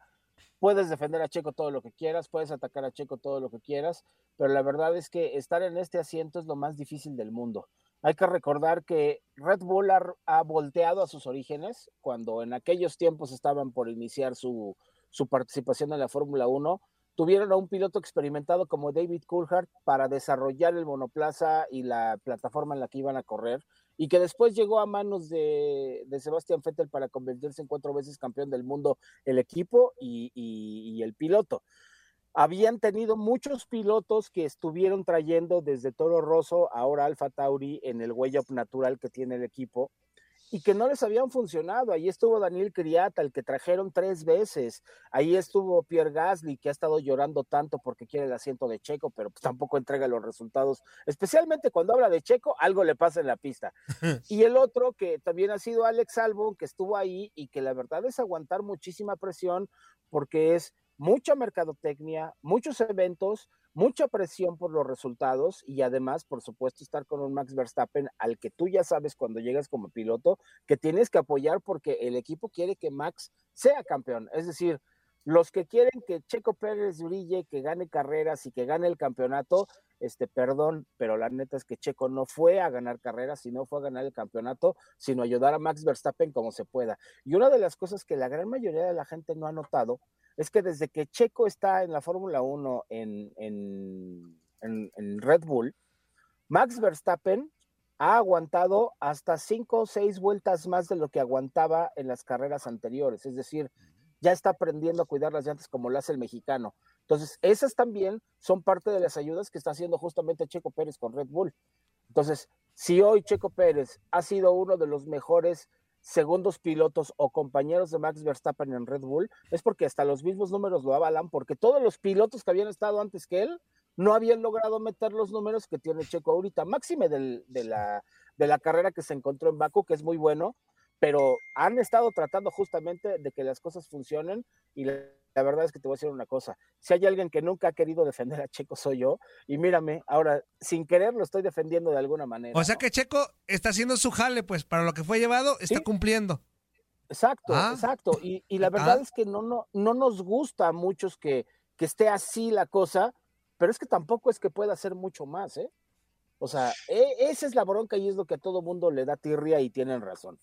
puedes defender a Checo todo lo que quieras, puedes atacar a Checo todo lo que quieras, pero la verdad es que estar en este asiento es lo más difícil del mundo. Hay que recordar que Red Bull ha, volteado a sus orígenes cuando en aquellos tiempos estaban por iniciar su, su participación en la Fórmula 1 tuvieron a un piloto experimentado como David Coulthard para desarrollar el monoplaza y la plataforma en la que iban a correr, y que después llegó a manos de, de Sebastian Vettel para convertirse en cuatro veces campeón del mundo el equipo y, y el piloto. Habían tenido muchos pilotos que estuvieron trayendo desde Toro Rosso, ahora Alfa Tauri, en el way up natural que tiene el equipo, y que no les habían funcionado. Ahí estuvo Daniel Criata, el que trajeron tres veces. Ahí estuvo Pierre Gasly, que ha estado llorando tanto porque quiere el asiento de Checo, pero pues tampoco entrega los resultados. Especialmente cuando habla de Checo, algo le pasa en la pista. y el otro que también ha sido Alex Albon, que estuvo ahí y que la verdad es aguantar muchísima presión porque es mucha mercadotecnia, muchos eventos, mucha presión por los resultados y además, por supuesto, estar con un Max Verstappen al que tú ya sabes cuando llegas como piloto que tienes que apoyar porque el equipo quiere que Max sea campeón. Es decir, los que quieren que Checo Pérez brille, que gane carreras y que gane el campeonato, este, perdón, pero la neta es que Checo no fue a ganar carreras, sino fue a ganar el campeonato, sino ayudar a Max Verstappen como se pueda. Y una de las cosas que la gran mayoría de la gente no ha notado es que desde que Checo está en la Fórmula 1 en, en, Red Bull, Max Verstappen ha aguantado hasta cinco o seis vueltas más de lo que aguantaba en las carreras anteriores. Es decir, ya está aprendiendo a cuidar las llantas como lo hace el mexicano. Entonces, esas también son parte de las ayudas que está haciendo justamente Checo Pérez con Red Bull. Entonces, si hoy Checo Pérez ha sido uno de los mejores segundos pilotos o compañeros de Max Verstappen en Red Bull, es porque hasta los mismos números lo avalan, porque todos los pilotos que habían estado antes que él no habían logrado meter los números que tiene Checo ahorita, máxime de, la, de la carrera que se encontró en Baku, que es muy bueno, pero han estado tratando justamente de que las cosas funcionen y la, verdad es que te voy a decir una cosa, si hay alguien que nunca ha querido defender a Checo soy yo y mírame, ahora sin querer lo estoy defendiendo de alguna manera. O sea que Checo está haciendo su jale, pues para lo que fue llevado, está cumpliendo. Exacto, Ah. exacto. Y, y la verdad es que no, no, no nos gusta a muchos que, que esté así la cosa, pero es que tampoco es que pueda hacer mucho más, ¿eh? O sea, e- esa es la bronca y es lo que a todo mundo le da tirria y tienen razón.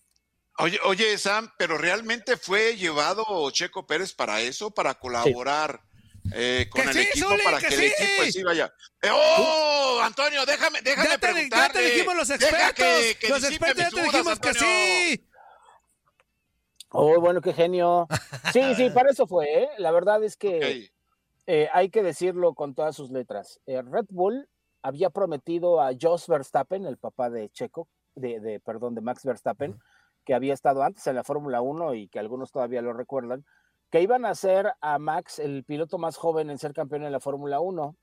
Oye, oye, Sam, pero realmente fue llevado Checo Pérez para eso, para colaborar eh, con el sí, equipo, Zuli, para que que, el sí. equipo sí vaya. Eh, ¡Oh, Antonio, déjame, déjame Ya te, ya te dijimos los expertos. que- que los expertos ya te dudas, dijimos que sí. Oh, bueno, qué genio. Sí, sí, para eso fue, ¿eh? La verdad es que eh, hay que decirlo con todas sus letras. Eh, Red Bull había prometido a Jos Verstappen, el papá de Checo, de, de, perdón, de Max Verstappen, que había estado antes en la Fórmula 1 y que algunos todavía lo recuerdan, que iban a hacer a Max el piloto más joven en ser campeón en la Fórmula 1.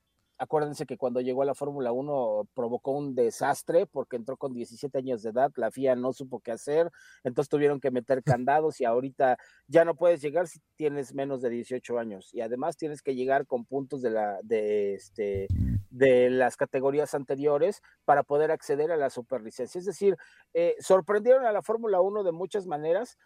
Acuérdense que cuando llegó a la Fórmula 1 provocó un desastre porque entró con 17 años de edad, la FIA no supo qué hacer, entonces tuvieron que meter candados y ahorita ya no puedes llegar si tienes menos de 18 años y además tienes que llegar con puntos de la de este de las categorías anteriores para poder acceder a la superlicencia. Es decir, eh, sorprendieron a la Fórmula 1 de muchas maneras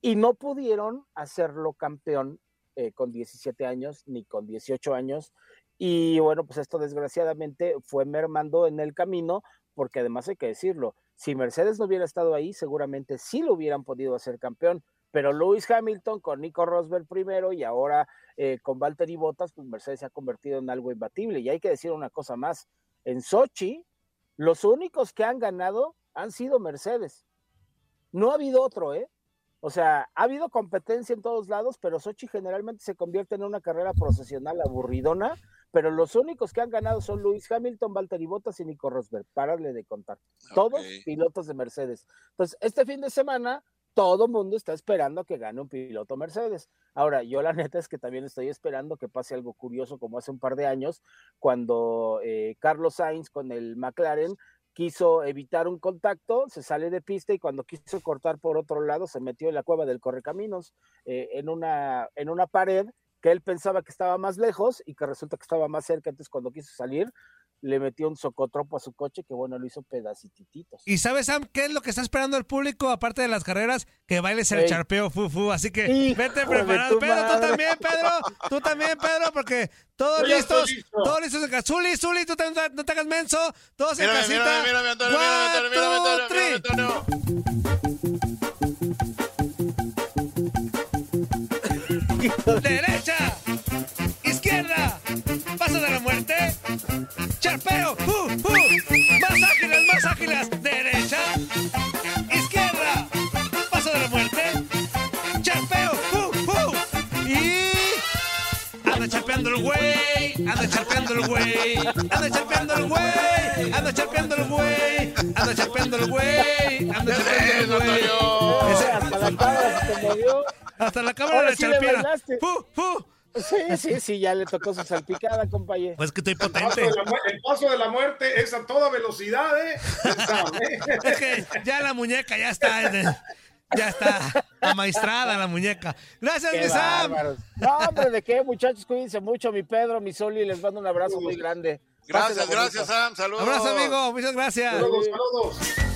y no pudieron hacerlo campeón eh, con 17 años ni con 18 años. Y bueno, pues esto desgraciadamente fue mermando en el camino, porque además hay que decirlo, si Mercedes no hubiera estado ahí, seguramente sí lo hubieran podido hacer campeón. Pero Lewis Hamilton con Nico Rosberg primero y ahora eh, con Valtteri Bottas, pues Mercedes se ha convertido en algo imbatible. Y hay que decir una cosa más, en Sochi, los únicos que han ganado han sido Mercedes. No ha habido otro, ¿eh? O sea, ha habido competencia en todos lados, pero Sochi generalmente se convierte en una carrera profesional aburridona, pero los únicos que han ganado son Lewis Hamilton, Valtteri Bottas y Nico Rosberg. Párale de contar. Todos pilotos de Mercedes. Entonces, este fin de semana, todo mundo está esperando que gane un piloto Mercedes. Ahora, yo la neta es que también estoy esperando que pase algo curioso como hace un par de años, cuando eh, Carlos Sainz con el McLaren quiso evitar un contacto, se sale de pista y cuando quiso cortar por otro lado se metió en la cueva del correcaminos, eh, en, una, en una pared que él pensaba que estaba más lejos y que resulta que estaba más cerca, entonces cuando quiso salir le metió un socotropo a su coche que bueno, lo hizo pedacititos. ¿Y sabes, Sam, qué es lo que está esperando el público, aparte de las carreras? Que bailes el Ey. charpeo, fufu. Así que Hijo vete preparado. Pedro, tú también, Pedro. Tú también, Pedro, porque todos Yo listos. listo. Todos listos en casa. Zuli, Zuli, tú también no te hagas menso. Todos en Mírame, casita. mírame, mírame, Antonio, mírame, Antonio, One, mírame, Antonio, two, mírame, Antonio. Derecha. Izquierda. Paso de la muerte. Charpeo. Uh, uh. Más ágiles, más ágiles. Derecha. Izquierda. Paso de la muerte. Charpeo. Uh, uh. Y. Anda charpeando el güey. Anda charpeando el güey. Anda charpeando el güey. Anda charpeando el güey. Anda charpeando el güey. Anda charpeando el güey. Se te movió. Hasta la cámara Ahora de sí. ¡Fu, fu! Sí, sí, sí, ya le tocó su salpicada, compañero. Pues que estoy El paso, potente. la, el paso de la muerte es a toda velocidad, ¿eh? ¿eh? Es que ya la muñeca ya está. Ya está amaestrada la muñeca. Gracias, Qué mi Sam. bárbaros. No, hombre, ¿de qué, muchachos? Cuídense mucho, mi Pedro, mi Soli, les mando un abrazo muy grande. Gracias, gracias. Sam. Saludos. Abrazo, amigo. Muchas gracias. Saludos, saludos.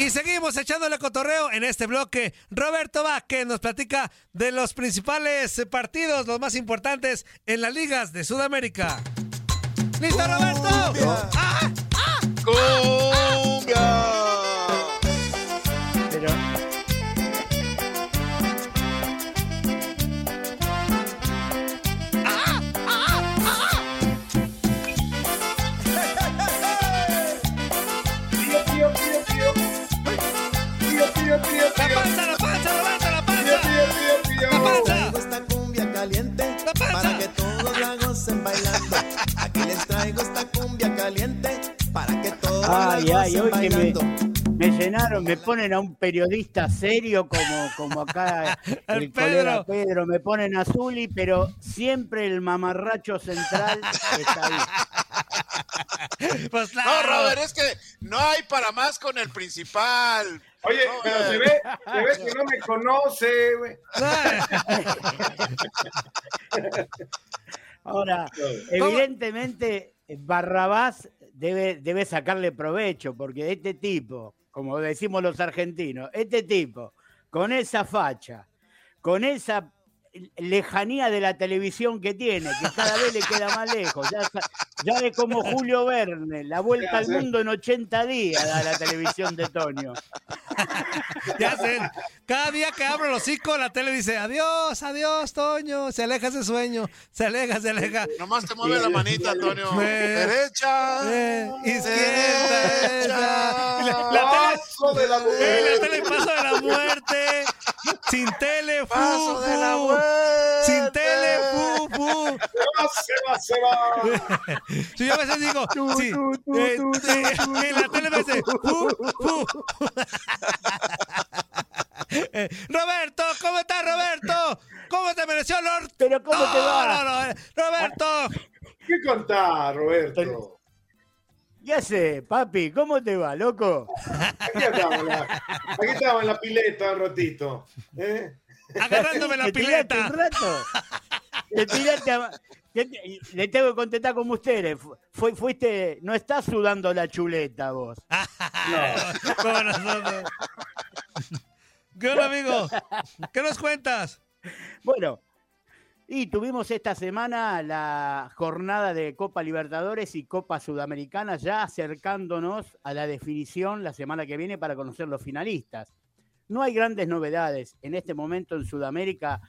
Y seguimos echándole cotorreo en este bloque. Roberto Vázquez nos platica de los principales partidos, los más importantes en las ligas de Sudamérica. ¿Listo, Roberto? ¡Ah! ¡Cumbia! Tío, tío, tío. ¡La panza! esta cumbia caliente para que todos gocen Ay, la ay, gocen hoy que me, bailando. me llenaron, me ponen a un periodista serio como, como acá El el, Pedro. Pedro, me ponen a Zuli, pero siempre el mamarracho central está ahí. Pues No, claro. Robert, es que no hay para más con el principal. Oye, No, pero se ve, se ve que no me conoce, güey. Ahora, evidentemente, Barrabás debe, debe sacarle provecho, porque este tipo, como decimos los argentinos, este tipo, con esa facha, con esa lejanía de la televisión que tiene, que cada vez le queda más lejos, ya, ya es como Julio Verne, la vuelta al mundo en 80 días da la televisión de Toño. Ya sé. Cada día que abro los hocico, la tele dice, adiós, adiós, Toño. Se aleja ese sueño. Se aleja, se aleja. Nomás te mueve la manita. Eh, Derecha. eh, izquierda, la, la Paso tele, de la eh, muerte. la tele paso de la muerte. Sin tele, fu, Paso de la muerte. Sin tele, fu, Se va, se va, se va. Si yo a veces digo, sí, eh, en la tele me dice. Eh, Roberto, ¿cómo estás, Roberto? ¿Cómo te mereció Lord? Pero ¿cómo te va? no, no, eh, Roberto. ¿Qué contar, Roberto? ¿Qué hace, papi? ¿Cómo te va, loco? Aquí estaba, en la, aquí estaba en la pileta un ratito. ¿eh? Agarrándome la ¿Te tiraste pileta. un rato? Te tiraste a- ¿Qué te- Le tengo que contestar como ustedes. Fu- fuiste, no estás sudando la chuleta vos. Como nosotros. ¿Qué onda, amigo? ¿Qué nos cuentas? Bueno, y tuvimos esta semana la jornada de Copa Libertadores y Copa Sudamericana, ya acercándonos a la definición la semana que viene para conocer los finalistas. No hay grandes novedades. En este momento en Sudamérica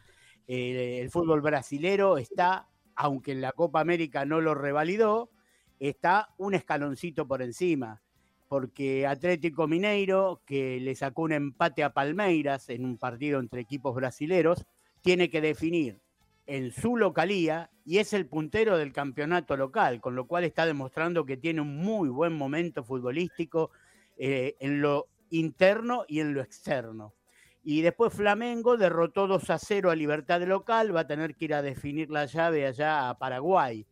el fútbol brasilero está, aunque en la Copa América no lo revalidó, está un escaloncito por encima. Porque Atlético Mineiro, que le sacó un empate a Palmeiras en un partido entre equipos brasileros, tiene que definir en su localía y es el puntero del campeonato local, con lo cual está demostrando que tiene un muy buen momento futbolístico eh, en lo interno y en lo externo. Y después Flamengo derrotó 2 a 0 a Libertad local, va a tener que ir a definir la llave allá a Paraguay.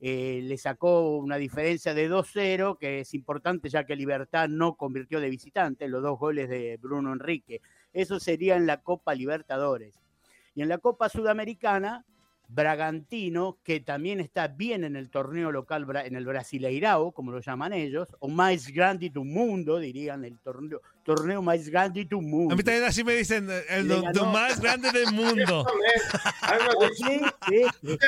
Eh, le sacó una diferencia de 2-0, que es importante ya que Libertad no convirtió de visitante, los dos goles de Bruno Enrique. Eso sería en la Copa Libertadores. Y en la Copa Sudamericana, Bragantino, que también está bien en el torneo local, en el Brasileirao, como lo llaman ellos, o más grande do mundo, dirían, el torneo, torneo más grande do mundo. A mí también así me dicen, eh, el lo, lo más grande del mundo. Sí, sí.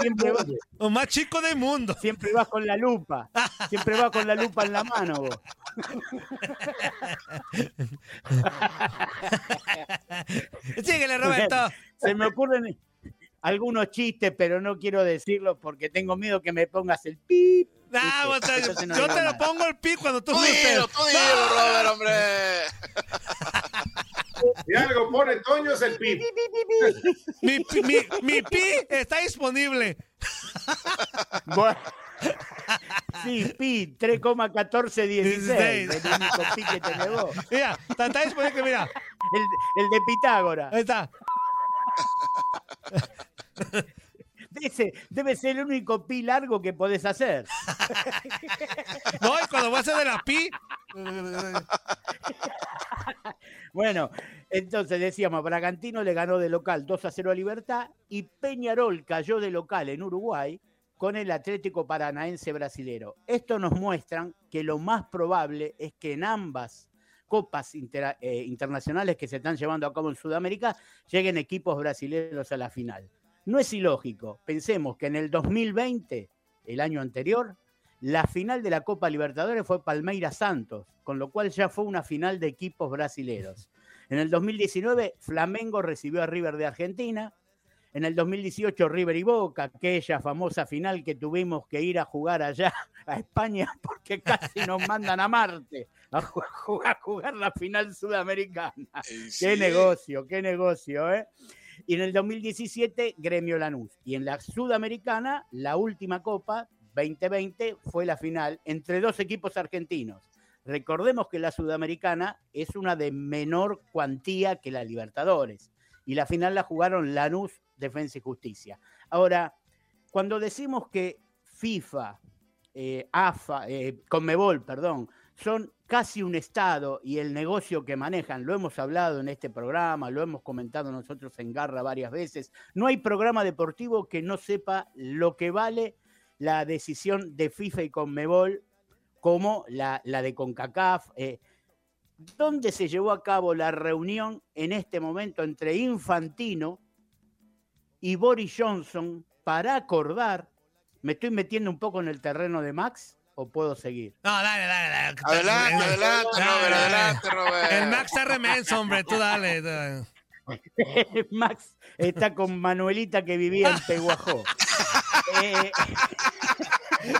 Siempre, vas, O más chico del mundo. siempre vas con la lupa, siempre vas con la lupa en la mano vos. Síguele, Roberto. Se me ocurren algunos chistes, pero no quiero decirlos porque tengo miedo que me pongas el pip. Ah, ¿viste? vos te- Entonces no yo te lo pongo el pi cuando tú Tú dilo, tú dilo, Robert, hombre. Si algo pone Toño es el pip. Mi, pi- mi, mi pi está disponible. Bueno. Sí, pi, 3,1416. El único pi que vos. Mira, está, está disponible que mira. El, el de Pitágoras. Ahí está. Ese debe ser el único pi largo que podés hacer. No, y cuando vas a hacer de la pi. Bueno, entonces decíamos, Bragantino le ganó de local 2 a 0 a Libertad y Peñarol cayó de local en Uruguay con el Atlético Paranaense brasilero. Esto nos muestra que lo más probable es que en ambas copas eh, internacionales que se están llevando a cabo en Sudamérica lleguen equipos brasileños a la final. No es ilógico. Pensemos que en el 2020, el año anterior, la final de la Copa Libertadores fue Palmeiras Santos, con lo cual ya fue una final de equipos brasileros. En el 2019, Flamengo recibió a River de Argentina. En el 2018, River y Boca, aquella famosa final que tuvimos que ir a jugar allá a España porque casi nos mandan a Marte a ju- jugar, a jugar la final sudamericana. Qué negocio, qué negocio, ¿eh? Y en el 2017, Gremio Lanús. Y en la Sudamericana, la última copa, 2020 fue la final entre dos equipos argentinos. Recordemos que la Sudamericana es una de menor cuantía que la Libertadores y la final la jugaron Lanús, Defensa y Justicia. Ahora, cuando decimos que FIFA, eh, AFA, eh, Conmebol, perdón, son casi un Estado y el negocio que manejan, lo hemos hablado en este programa, lo hemos comentado nosotros en Garra varias veces, no hay programa deportivo que no sepa lo que vale la decisión de FIFA y Conmebol como la, de CONCACAF. Eh, ¿Dónde se llevó a cabo la reunión en este momento entre Infantino y Boris Johnson para acordar? ¿Me estoy metiendo un poco en el terreno de Max? ¿O puedo seguir? No, dale, dale, dale. Adelante, adelante, Robert, adelante, Robert. El Max está remenso, hombre, tú dale. dale. Max está con Manuelita que vivía en Peguajó. Eh,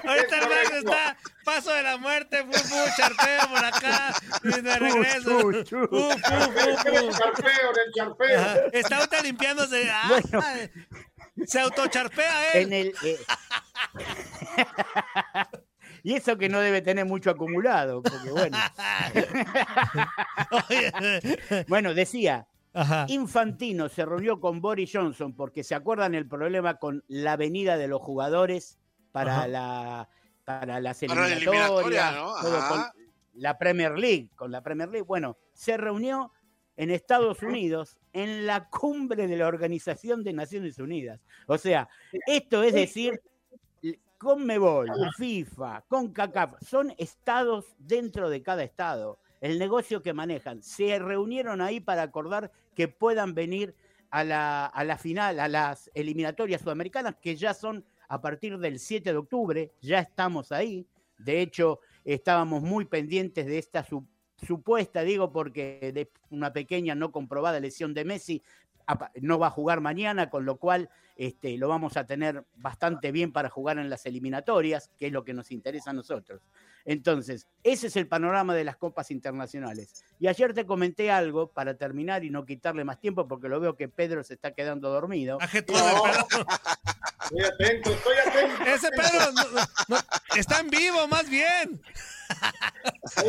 Ahorita el Max está paso de la muerte, fu, fu, charpeo por acá, y de regreso. Chu, chu, chu. Fu, fu, fu, Del fu. charpeo, del charpeo. Ajá. Está ahorita limpiándose. Ah, Bueno. Se autocharpea él. en el, eh, y eso que no debe tener mucho acumulado, porque bueno. Decía, Ajá. Infantino se reunió con Boris Johnson porque se acuerdan el problema con la venida de los jugadores para Ajá. la para las Para la eliminatorias, eliminatoria, ¿no? todo Ajá. con la Premier League, con la Premier League. Bueno, se reunió en Estados Unidos en la cumbre de la Organización de Naciones Unidas. O sea, esto es decir, Conmebol, FIFA, CONCACAF, son estados dentro de cada estado. El negocio que manejan. Se reunieron ahí para acordar que puedan venir a la, a la final, a las eliminatorias sudamericanas, que ya son a partir del 7 de octubre, ya estamos ahí. De hecho, estábamos muy pendientes de esta su- supuesta, digo, porque de una pequeña no comprobada lesión de Messi, no va a jugar mañana, con lo cual este, lo vamos a tener bastante bien para jugar en las eliminatorias, que es lo que nos interesa a nosotros. Entonces, ese es el panorama de las copas internacionales. Y ayer te comenté algo para terminar y no quitarle más tiempo, porque lo veo que Pedro se está quedando dormido. Pedro. Estoy atento, estoy atento. Ese Pedro no- no- no, está en vivo, más bien.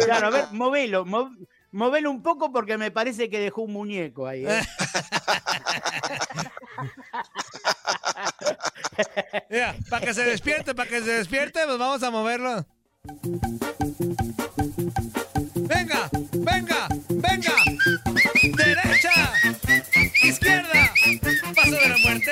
Claro, a ver, movelo, mo- movelo un poco porque me parece que dejó un muñeco ahí. ¿eh? Mira, para que se despierte, para que se despierte, pues vamos a moverlo. Venga, venga, venga. Derecha, izquierda, paso de la muerte.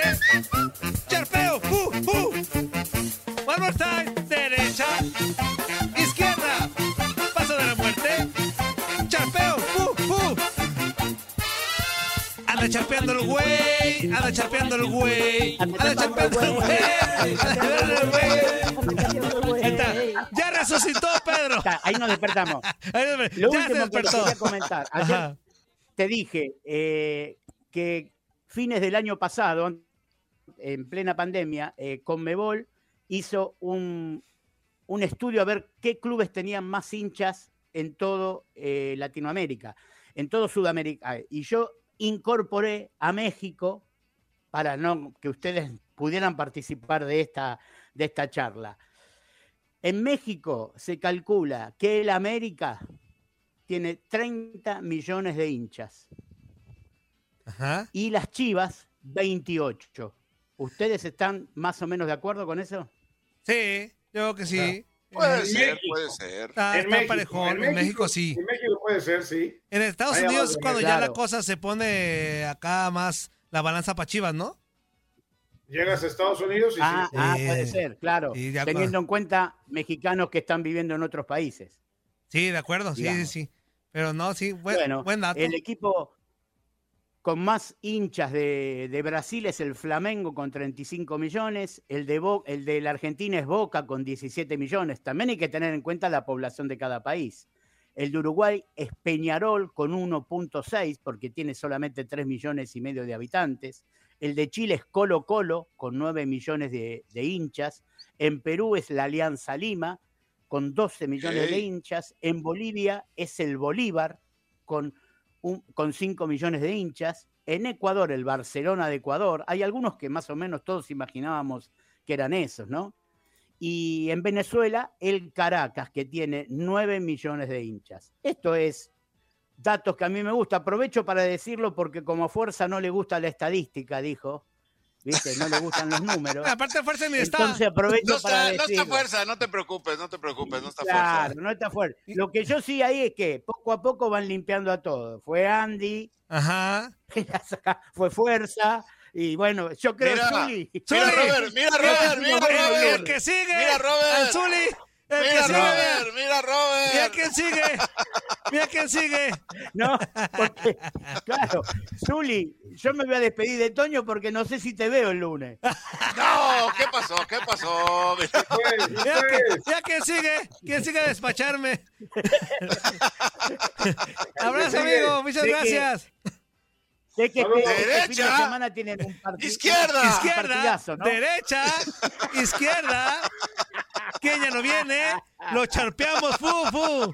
Anda charpeando el güey, anda charpeando el güey, anda charpeando el güey, anda el güey. Ya resucitó Pedro. Está, Ahí nos despertamos. Ahí Lo ya último que quería comentar. Ayer te dije eh, que fines del año pasado, en plena pandemia, eh, Conmebol hizo un, un estudio a ver qué clubes tenían más hinchas en todo eh, Latinoamérica, en todo Sudamérica. Y yo incorporé a México para no que ustedes pudieran participar de esta, de esta charla. En México se calcula que el América tiene 30 millones de hinchas Ajá. y las Chivas 28. ¿Ustedes están más o menos de acuerdo con eso? Sí, yo creo que sí. Puede ser, puede ser. Está, En está México, parejón. En México sí. En México puede ser, sí. En Estados Ahí Unidos es a cuando ya la cosa se pone acá más la balanza para Chivas, ¿no? Llegas a Estados Unidos y Ah, sí. ah, puede ser, claro. sí. Teniendo en cuenta mexicanos que están viviendo en otros países. Sí, de acuerdo, sí, sí, sí. Pero no, sí, buen, bueno, buen dato. el equipo con más hinchas de, de Brasil es el Flamengo con 35 millones, el de, Bo- el de la Argentina es Boca con 17 millones. También hay que tener en cuenta la población de cada país. El de Uruguay es Peñarol con 1.6 porque tiene solamente 3 millones y medio de habitantes. El de Chile es Colo Colo con 9 millones de, de hinchas. En Perú es la Alianza Lima con 12 millones de hinchas. En Bolivia es el Bolívar con, con 5 millones de hinchas. En Ecuador, el Barcelona de Ecuador. Hay algunos que más o menos todos imaginábamos que eran esos, ¿no? y en Venezuela el Caracas, que tiene 9 millones de hinchas. Esto es datos que a mí me gusta. Aprovecho para decirlo porque como fuerza no le gusta la estadística, dijo. ¿Viste? No le gustan los números. Aparte de fuerza ni está. Entonces aprovecho No para está, no decirlo. está fuerza, no te preocupes, no te preocupes, no está Claro, fuerza. no está fuerte. Lo que yo sí ahí es que poco a poco van limpiando a todos. Fue Andy, Ajá. fue Fuerza, y bueno, yo creo Mira, Zuli. mira. Robert, mira, Robert, mira, El Robert. que sigue. Mira, Robert. Al Zuli. El que Mira, sigue. Robert, mira, Mira Robert. quién sigue. Mira quién sigue. No, porque, claro, Zuli, yo me voy a despedir de Toño porque no sé si te veo el lunes. No, ¿qué pasó? ¿Qué pasó? Mira. Pues, Mira, que- mira quién sigue. ¿Quién sigue a despacharme? Abrazo, amigo. Muchas que- gracias. Sé que este, este fin de semana tienen un partido. Izquierda. un Izquierda, partidazo, ¿no? derecha, izquierda. ¿Quién ya no viene? Lo charpeamos, fu, fu.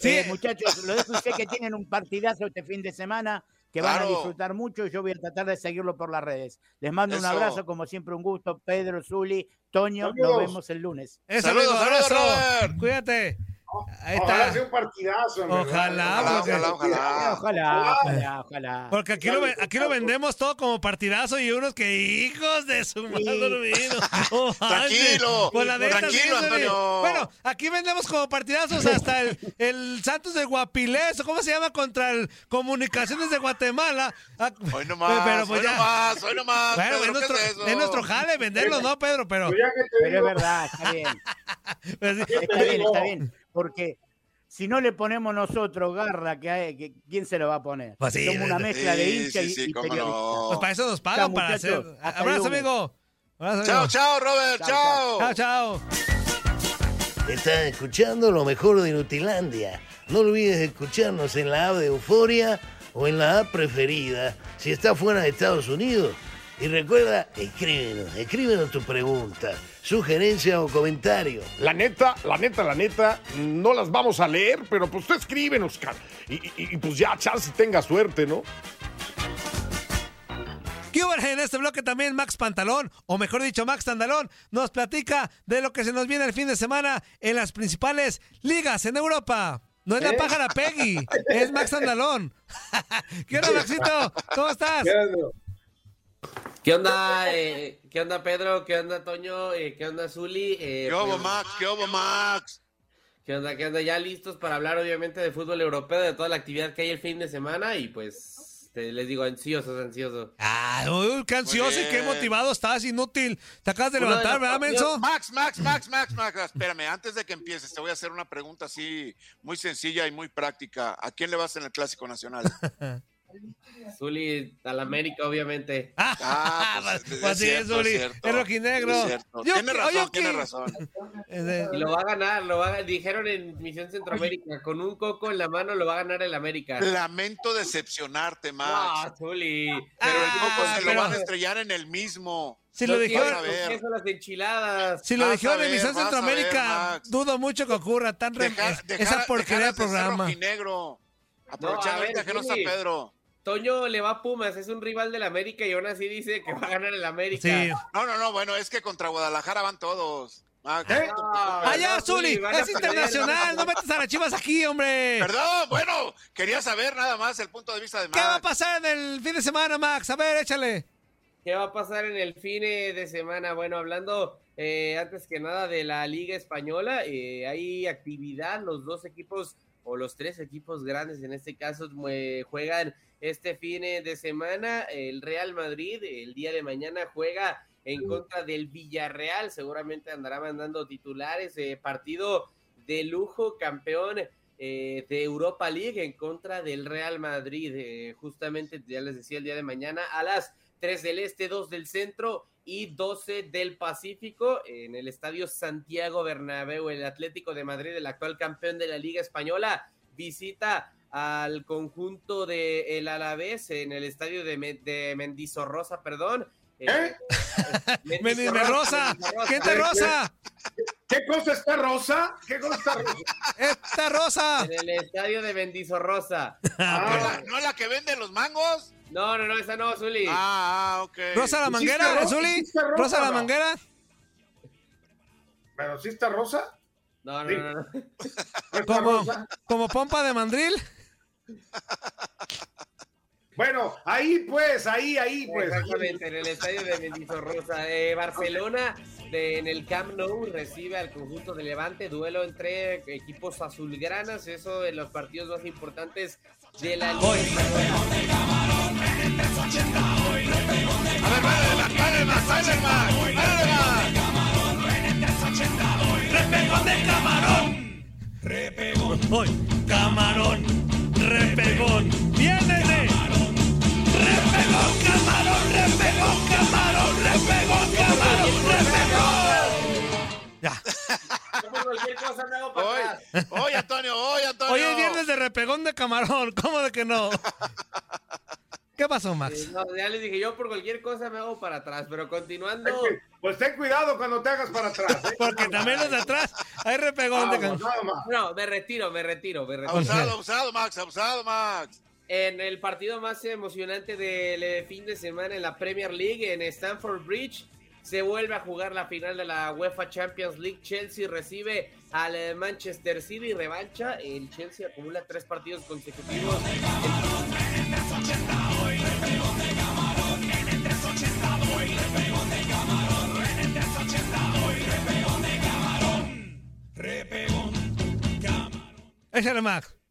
Sí, Eh, muchachos, lo dejo sé que tienen un partidazo este fin de semana que van a disfrutar mucho yo voy a tratar de seguirlo por las redes. Les mando un abrazo, como siempre, un gusto. Pedro, Zuli, Toño, nos vemos el lunes. Saludos, saludos, abrazo. Cuídate. Ahí Ojalá sea un partidazo. Ojalá, Ojalá, porque- ojalá, ojalá. Ojalá, ojalá, ojalá. Porque aquí lo, ve- aquí lo vendemos todo como partidazo y unos que hijos de su madre Sí. dormido. Oh, Tranquilo, Pues la neta, tranquilo, sí. Antonio. Bueno, aquí vendemos como partidazos hasta el, el Santos de Guapilés, o ¿cómo se llama? Contra el Comunicaciones de Guatemala. Ah, Hoy nomás, pero pues hoy ya. nomás, hoy nomás. Bueno, Pedro, es nuestro, ¿qué es eso? es nuestro jale venderlos, ¿no, Pedro? Pero Pues Pero es verdad, está bien. pues, sí. Está bien, está bien. Porque si no le ponemos nosotros garra, que hay, que, ¿quién se lo va a poner? Pues sí, Somos una sí, mezcla de hincha sí, y, sí, y cómo periodistas. no. Pues para eso nos pagan, Chao, para hacer. Abrazo, amigo. Abrazo, Chao, amigo. chao, Robert, Chao, chao. Chao, chao. Estás escuchando lo mejor de Nutilandia. No olvides escucharnos en la app de Euforia o en la app preferida si estás fuera de Estados Unidos. Y recuerda, escríbenos, escríbenos tu pregunta, sugerencia o comentario. La neta, la neta, la neta, no las vamos a leer, pero pues tú escríbenos, cara. Y, y- y, pues ya, chance tenga suerte, ¿no? ¿Qué En este bloque también Max Pantalón, o mejor dicho, Max Tandalón, nos platica de lo que se nos viene el fin de semana en las principales ligas en Europa. No es la ¿Eh? pájara Peggy, es Max Tandalón. ¿Qué onda, Maxito? ¿Cómo estás? Pedro, ¿Qué onda, eh, ¿Qué onda, Pedro? ¿Qué onda, Toño? Eh, ¿Qué onda, Zuli? Eh, ¿Qué hubo, pues, Max? ¿Qué hubo, Max? ¿Qué onda? ¿Qué onda? Ya listos para hablar, obviamente, de fútbol europeo, de toda la actividad que hay el fin de semana y pues te- les digo, ansiosos, ansiosos. Ah, uy, qué ansioso y qué motivado estás, inútil. Te acabas de Uno levantar, ¿verdad, Menso? Max, Max, Max, Max, Max. Espérame, antes de que empieces, te voy a hacer una pregunta así muy sencilla y muy práctica. ¿A quién le vas en el Clásico Nacional? Zuli, al América, obviamente. Ah, pues, Pues es sí, cierto, Zuli, es cierto. es rojinegro. Es cierto. Yo Tiene razón, tiene razón. Y lo va a ganar, lo va a ganar. Dijeron en Misión Centroamérica, con un coco en la mano lo va a ganar el América. Lamento decepcionarte, No, Max. Zuli. Pero el Ah, coco se pero- lo van a estrellar en el mismo. Si lo No dijeron, las enchiladas. si lo dijeron en Misión Centroamérica, dudo mucho que ocurra tan es- dejar- esa porquería de programa. rojinegro. Aprovechando a ver, ahorita que no está Zuli. Pedro. Toño le va a Pumas, es un rival del América y aún así dice que va a ganar el América. Sí. No, no, no, bueno, es que contra Guadalajara van todos. Max, ¿Eh? no. Allá, no, Zuli, Zuli, es internacional, no metas a las chivas aquí, hombre. Perdón, bueno, quería saber nada más el punto de vista de ¿Qué va a Max. pasar en el fin de semana, Max? A ver, échale. ¿Qué va a pasar en el fin de semana? Bueno, hablando eh, antes que nada de la Liga Española, eh, hay actividad, los dos equipos o los tres equipos grandes en este caso eh, juegan este fin de semana. El Real Madrid el día de mañana juega en contra del Villarreal, seguramente andará mandando titulares, eh, partido de lujo, campeón eh, de Europa League en contra del Real Madrid. eh, justamente, ya les decía, el día de mañana a las 3 del Este, 2 del Centro y 12 del Pacífico en el Estadio Santiago Bernabéu. El Atlético de Madrid, el actual campeón de la Liga Española, visita al conjunto de el Alavés en el estadio de, Me- de Mendizorrosa, perdón. ¿Eh? Mendizorrosa, ¿quién te rosa? ¿Qué cosa está rosa? ¿Qué cosa está rosa? Esta rosa. En el estadio de Mendizorrosa. ¿No, Ah, la, no la que vende los mangos? No, no, no, esa no, Zuli. Ah, ah, ok. ¿Rosa la ¿Hiciste manguera, Zuli? rosa, ¿Rosa la no? manguera? pero sí está rosa. No, no, Sí. no, no. ¿No Como, pompa de mandril. Bueno, ahí pues, ahí, ahí pues. Exactamente, en el estadio de Mendizorroza. Eh, Barcelona de- en el Camp Nou recibe al conjunto de Levante, duelo entre equipos azulgranas, eso en los partidos más importantes de la liga. Repegón de camarón. Repegón. Hoy, camarón. Repegón. Viene. Repegón, camarón. Repegón, camarón. Repegón, camarón. Repegón. Ya. Hoy, hoy, Antonio, hoy, Antonio. Hoy es viernes de repegón de camarón. ¿Cómo de que no? ¿Qué pasó, Eh, Max? no, ya les dije, yo por cualquier cosa me hago para atrás, pero continuando. Pues ten cuidado cuando te hagas para atrás. ¿eh? Porque también los de atrás hay repegón de más. No, me retiro, me retiro, me retiro. Abusado, abusado, Max, abusado, Max. En el partido más emocionante del eh, fin de semana en la Premier League, en Stamford Bridge, se vuelve a jugar la final de la UEFA Champions League. Chelsea recibe al eh, Manchester City revancha. El Chelsea acumula tres partidos consecutivos. Échale, Max.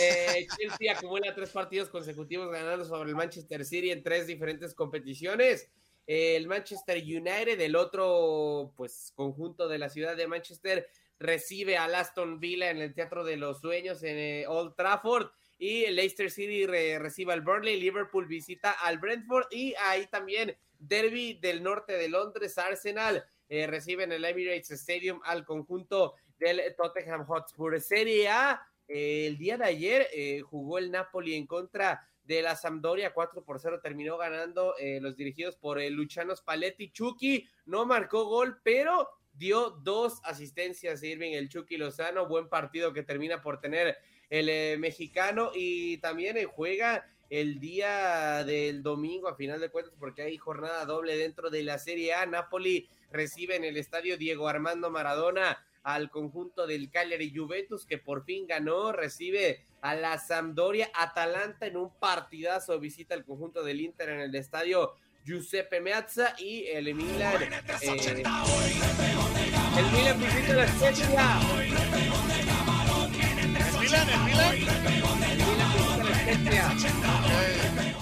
Eh, Chelsea acumula tres partidos consecutivos ganando sobre el Manchester City en tres diferentes competiciones. Eh, el Manchester United, el otro pues conjunto de la ciudad de Manchester, recibe al Aston Villa en el Teatro de los Sueños en eh, Old Trafford. Y el Leicester City re- recibe al Burnley, Liverpool visita al Brentford y ahí también Derby del norte de Londres, Arsenal eh, recibe en el Emirates Stadium al conjunto del Tottenham Hotspur. Serie A, el día de ayer eh, jugó el Napoli en contra de la Sampdoria, 4 por 0 terminó ganando eh, los dirigidos por Luciano Spalletti. Chucky no marcó gol, pero dio dos asistencias Irving el Chucky Lozano, buen partido que termina por tener el eh, mexicano y también juega el día del domingo a final de cuentas porque hay jornada doble dentro de la Serie A. Napoli recibe en el estadio Diego Armando Maradona al conjunto del Cagliari Juventus que por fin ganó, recibe a la Sampdoria Atalanta en un partidazo, visita el conjunto del Inter en el estadio Giuseppe Meazza y el Milan eh, el Milan visita la Spezia. ¿El Milan, el Milan? el Milan visita la Spezia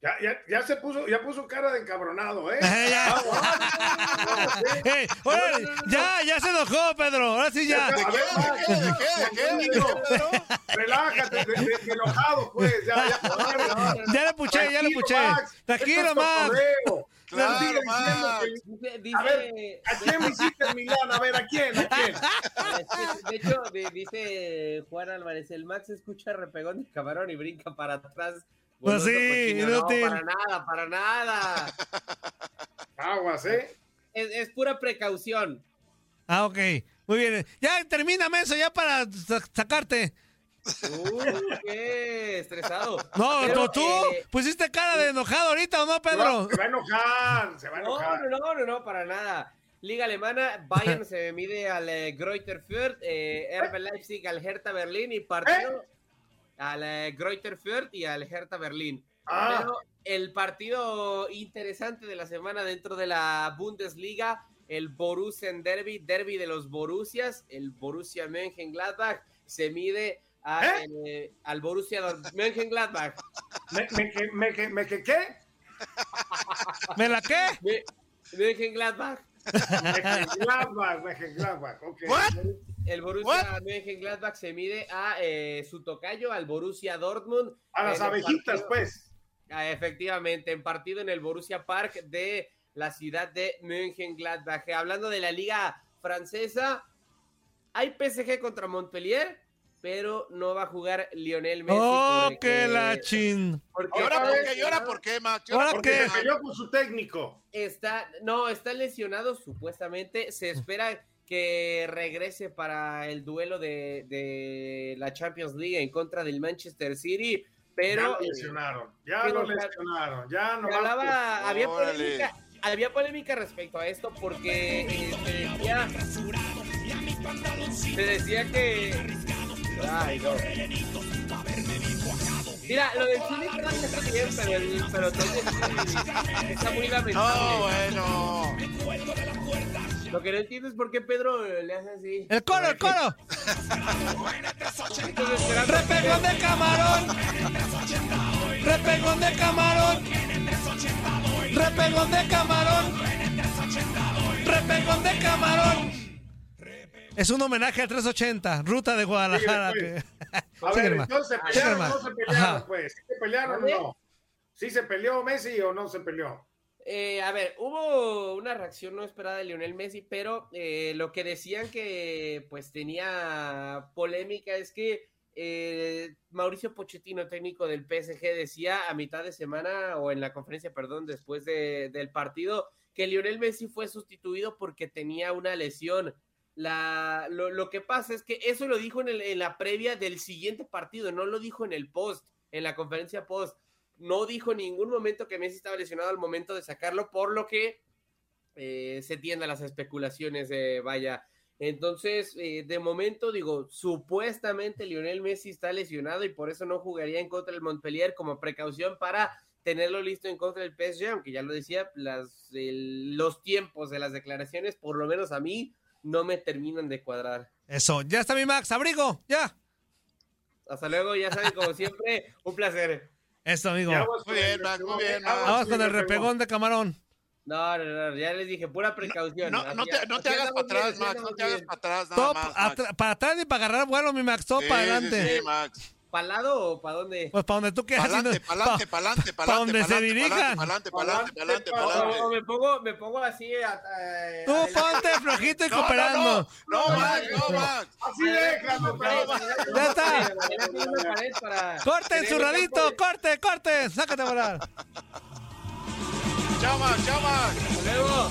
Ya, ya, ya se puso, ya puso cara de encabronado, ¿eh? Ya. ¿eh? Órale, ya, ya se enojó, Pedro. Ahora sí ya. ¿De qué? ¿De qué? ¿De qué? ¿De qué, Pedro? Relájate, de, de- de enojado, pues. Ya, ya, Ya le puché, ya le puché. Tranquilo, Max. Claro, que- Dice, dice- A ver, ¿a quién visita el Milán? A ver, ¿a quién? ¿A quién? de hecho, di- dice Juan Álvarez, el Max escucha repegón de camarón y brinca para atrás. Pues Goloso sí, cochino. inútil. No, para nada, para nada. Aguas, ¿eh? Es, es pura precaución. Ah, ok. Muy bien. Ya termina, Menso, ya para sa- sacarte. Uh, qué estresado. No, Pero, tú, eh, pusiste cara de enojado ahorita, ¿o no, Pedro? va, se va a enojar, se va a No, enojar. no, no, no, no, para nada. Liga alemana, Bayern se mide al eh, Greuther Fürth, eh, RB Leipzig al Hertha Berlín y partido al eh, Greuther Fürth y al Hertha Berlín. Ah. Pero el partido interesante de la semana dentro de la Bundesliga, el Borussia Derby, derby de los Borussias, el Borussia Mönchengladbach se mide a, eh, al Borussia Mönchengladbach. ¿Me, me, que- me, que- me, que qué? ¿Me la qué? Me- Mönchengladbach. Mönchengladbach, Mönchengladbach, ok. ¿What? El Borussia Mönchengladbach se mide a eh, su tocayo, al Borussia Dortmund. A las abejitas, partido- pues. Ah, efectivamente, en partido en el Borussia Park de la ciudad de Mönchengladbach. Hablando de la liga francesa, hay PSG contra Montpellier, pero no va a jugar Lionel Messi. Oh, porque- que la chin. porque ¿Ahora por qué? ¿Y ahora por qué, Max? ¿Y ¿Ahora por qué? Se peleó con su técnico. Está, no, está lesionado supuestamente. Se espera que regrese para el duelo de, de la Champions League en contra del Manchester City, ya pero lo lesionaron, ya pero lo lesionaron, ya no hablaba, había polémica, había polémica respecto a esto porque eh, se decía, se decía que... Ay, no. Mira, lo del que está bien, pero el sí está muy lamentable. No, bueno. Lo que no entiendo es por qué Pedro le hace así. ¡El coro, el coro! ¡Repegón de camarón! ¡Repegón de camarón! ¡Repegón de camarón! ¡Repegón de camarón! Es un homenaje al 380, ruta de Guadalajara. Síguele, que- A ver, entonces, ¿se Síguele, pelearon no se pelearon, Ajá. pues? ¿Sí se pelearon o no? ¿Sí se peleó Messi o no se peleó? Eh, a ver, hubo una reacción no esperada de Lionel Messi, pero eh, lo que decían que pues tenía polémica es que eh, Mauricio Pochettino, técnico del PSG, decía a mitad de semana o en la conferencia, perdón, después de- del partido, que Lionel Messi fue sustituido porque tenía una lesión. La, lo, lo que pasa es que eso lo dijo en, el- en la previa del siguiente partido, no lo dijo en el post, en la conferencia post. No dijo en ningún momento que Messi estaba lesionado al momento de sacarlo, por lo que eh, se tienden las especulaciones de vaya. Entonces, eh, de momento, digo, supuestamente Lionel Messi está lesionado y por eso no jugaría en contra del Montpellier como precaución para tenerlo listo en contra del PSG, aunque ya lo decía, las, el- los tiempos de las declaraciones, por lo menos a mí, no me terminan de cuadrar. Eso, ya está mi Max, abrigo, ya. Hasta luego, ya saben, como siempre, un placer. Eso, amigo. Muy con bien, el Max, muy repegón, bien, Max. Vamos con el repegón. de camarón. No, no, no, ya les dije, pura precaución. No, no te, no te hagas para atrás, Max. No te hagas para atrás, nada más. para atrás y para agarrar vuelo, mi Max, Sí, para sí, adelante. sí, Max. ¿Para el lado o para dónde? Pues para donde tú quieras. Pa'lante, pa'lante, pa- pa'lante, pa' pa'lante, donde se dirijan. Pa'lante, pa'lante, pa'lante, O- pa'lante. o me pongo, me pongo así. a- a- Tú adelante. ponte flojito y cooperando. no, Max, no, Max. Así adelante, Ya está. adelante una pared para Corte, corte, corte. Sácate a volar. Chao, Max, chao, Max. Hasta luego.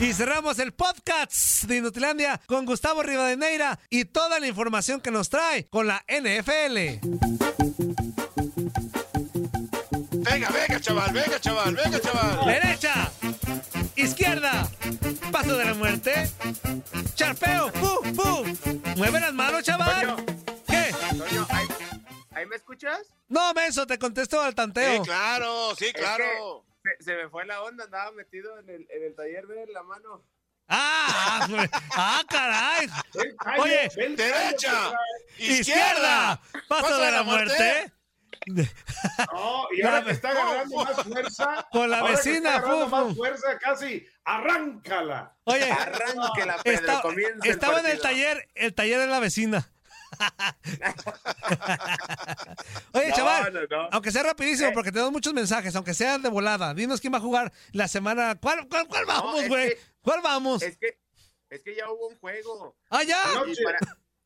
Y cerramos el podcast de Inutilandia con Gustavo Rivadeneira y toda la información que nos trae con la NFL. Venga, venga, chaval, venga, chaval, venga, chaval. Derecha, izquierda, paso de la muerte, charpeo, ¡pum, pum! Mueve las manos, chaval. ¿Qué? ¿ahí, ahí me escuchas? No, menso, te contesto al tanteo. Sí, claro, sí, Es claro. Se, se me fue la onda, andaba metido en el, en el taller de la mano. Ah, ah, caray. Ven, calle, Oye, Derecha, calle, izquierda, paso de la muerte. No, y ahora que está agarrando más fuerza. Con la ahora que vecina, está más fu. fuerza, casi. Arráncala. Oye, Arráncala, Pedro, Está- comienza el estaba en el taller, el taller de la vecina. Oye, No, chaval, no, no. aunque sea rapidísimo, Eh. porque tenemos muchos mensajes, aunque sean de volada. Dinos quién va a jugar la semana. ¿Cuál, cuál, cuál vamos, güey? ¿Cuál vamos? Es que, es que ya hubo un juego. ¡Ah, ya! Y para,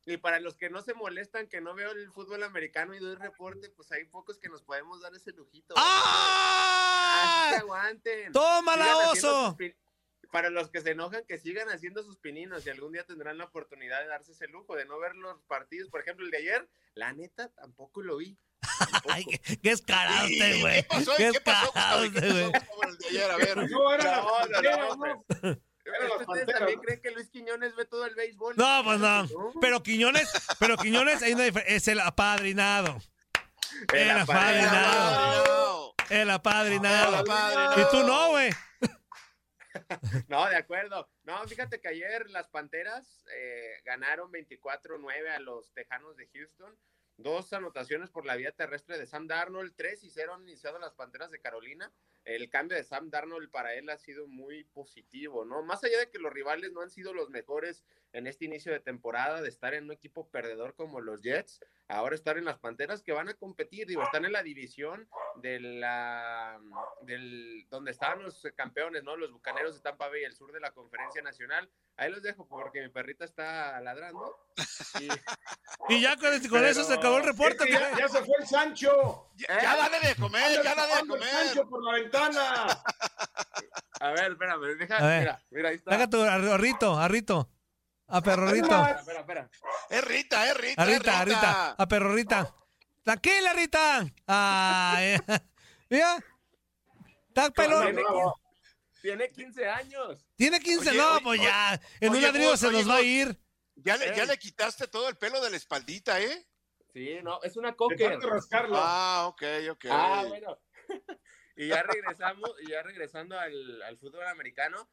y para los que no se molestan que no veo el fútbol americano y doy reporte, pues hay pocos que nos podemos dar ese lujito. ¡Ah! aguanten. ¡Tómala, oso! sus Para los que se enojan, que sigan haciendo sus pininos y algún día tendrán la oportunidad de darse ese lujo, de no ver los partidos. Por ejemplo, el de ayer, la neta, tampoco lo vi. Ay, qué, qué escarado ¿Y este, güey. ¿Qué pasó? Qué ¿Qué pasó, escarado Gustavo? ¿Qué este, güey. pasó con el de ayer? A ver. No, era la No, no, no, ¿Ustedes también creen que Luis Quiñones ve todo el béisbol? No, pues no. Pero Quiñones, pero Quiñones hay una es el apadrinado. El El apadrinado. Padrinado. El apadrinado. El apadrinado. Y tú no, güey. No, de acuerdo. No, fíjate que ayer las Panteras eh, ganaron 24-9 a los Tejanos de Houston. Dos anotaciones por la vía terrestre de Sam Darnold, tres y cero han iniciado las Panteras de Carolina. El cambio de Sam Darnold para él ha sido muy positivo, ¿no? Más allá de que los rivales no han sido los mejores en este inicio de temporada de estar en un equipo perdedor como los Jets, ahora estar en las Panteras que van a competir, digo, están en la división de la del donde estaban los campeones, ¿no? Los Bucaneros de Tampa Bay, el sur de la Conferencia Nacional. Ahí los dejo porque mi perrita está ladrando. Y, ya con, con eso se acabó el reporte. ya, ya, se fue el Sancho. Ya, ya dale de comer, ya dale de comer. El Sancho por la ventana. A ver, espérame, deja, A ver. mira, mira, ahí está. Saca tu arrito, arrito. A perrorrito. Espera, espera. Es Rita, es Rita. A Rita, a Rita. A perrorrita. Tranquila, Rita. Ay, mira. Está pelón. Tiene, 15, tiene 15 años. Tiene 15, Oye, no, oye, pues oye, ya. En un oye, ladrillo se oye, nos va a ir. Ya le, ya le quitaste todo el pelo de la espaldita, ¿eh? Sí, no, es una cocker. rascarlo. Ah, ok, ok. Ah, bueno. y ya regresamos, y ya regresando al, al fútbol americano,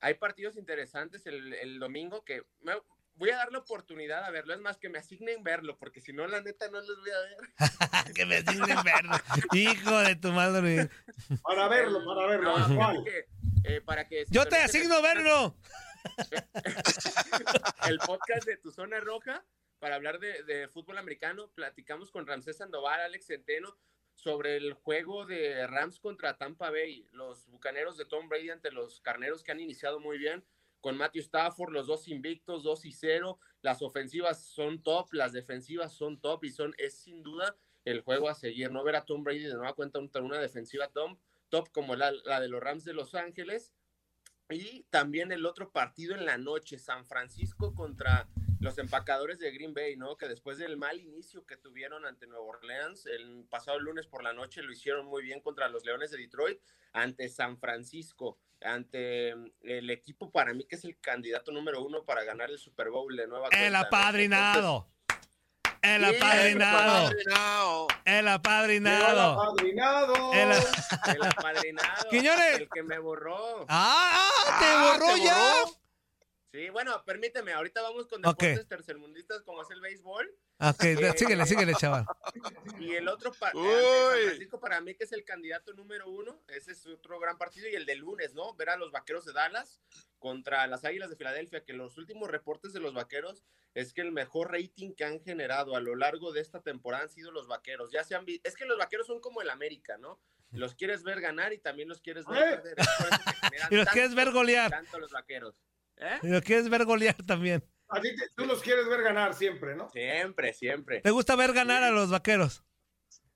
hay partidos interesantes el, el domingo que me- voy a dar la oportunidad a verlo. Es más, que me asignen verlo, porque si no, la neta no los voy a ver. que me asignen verlo. Hijo de tu madre. Para verlo, para verlo. No, ¿cuál? porque, eh, para que Yo te asigno verlo. el podcast de Tu Zona Roja para hablar de, de fútbol americano. Platicamos con Ramsés Sandoval, Alex Centeno, sobre el juego de Rams contra Tampa Bay, los bucaneros de Tom Brady ante los carneros que han iniciado muy bien. Con Matthew Stafford, los dos invictos, 2 y 0. Las ofensivas son top, las defensivas son top y son, es sin duda el juego a seguir. No ver a Tom Brady de nueva cuenta una defensiva top, top como la, la de los Rams de Los Ángeles. Y también el otro partido en la noche, San Francisco contra los empacadores de Green Bay, ¿no? Que después del mal inicio que tuvieron ante Nueva Orleans, el pasado lunes por la noche lo hicieron muy bien contra los Leones de Detroit, ante San Francisco, ante mm, el equipo para mí que es el candidato número uno para ganar el Super Bowl de nueva El cuenta, ¿no? apadrinado. El apadrinado. Apadrinado. El apadrinado. Apadrinado. El- Entonces, el apadrinado, Quiñones. el que me borró. ¡Ah! ¡Te Ah, borró ¿te ya! borró? Sí, bueno, permíteme, ahorita vamos con deportes tercermundistas como es el béisbol. Ok, síguele, síguele, chaval. Y el otro pa- Uy. ante San Francisco para mí que es el candidato número uno, ese es otro gran partido y el de lunes, ¿no? Ver a los Vaqueros de Dallas contra las Águilas de Filadelfia, que los últimos reportes de los Vaqueros es que el mejor rating que han generado a lo largo de esta temporada han sido los Vaqueros. Ya se han es que los Vaqueros son como el América, ¿no? Los quieres ver ganar y también los quieres ver ¿Eh? perder. Y los quieres ver golear. tanto los Vaqueros. ¿Eh? Y lo quieres ver golear también. A ti te- tú los quieres ver ganar siempre, ¿no? Siempre, siempre. ¿Te gusta ver ganar a los vaqueros?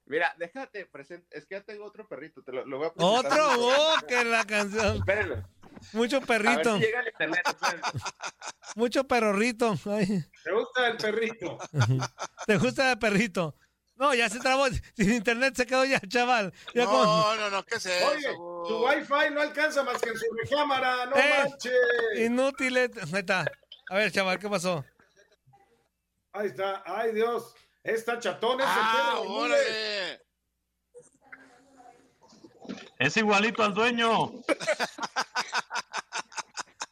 Mira, déjate presente. Es que ya tengo otro perrito, te lo, lo voy a presentar. Otro, oh, que la canción. Espérenme. Mucho A ver perrito, si llega el internet. mucho perrorrito. Ay, ¿Te gusta el perrito? ¿Te gusta el perrito? No, ya se trabó. Sin internet se quedó ya, chaval. Ya con- No, no, no, ¿qué es eso? Oye, tu wifi no alcanza más que en su recámara, no Eh. manches. Inútil. eh. Ahí está. A ver, chaval, ¿qué pasó? Ahí está, ay Dios. Esta chatón es el Ah, órale. Es igualito al dueño.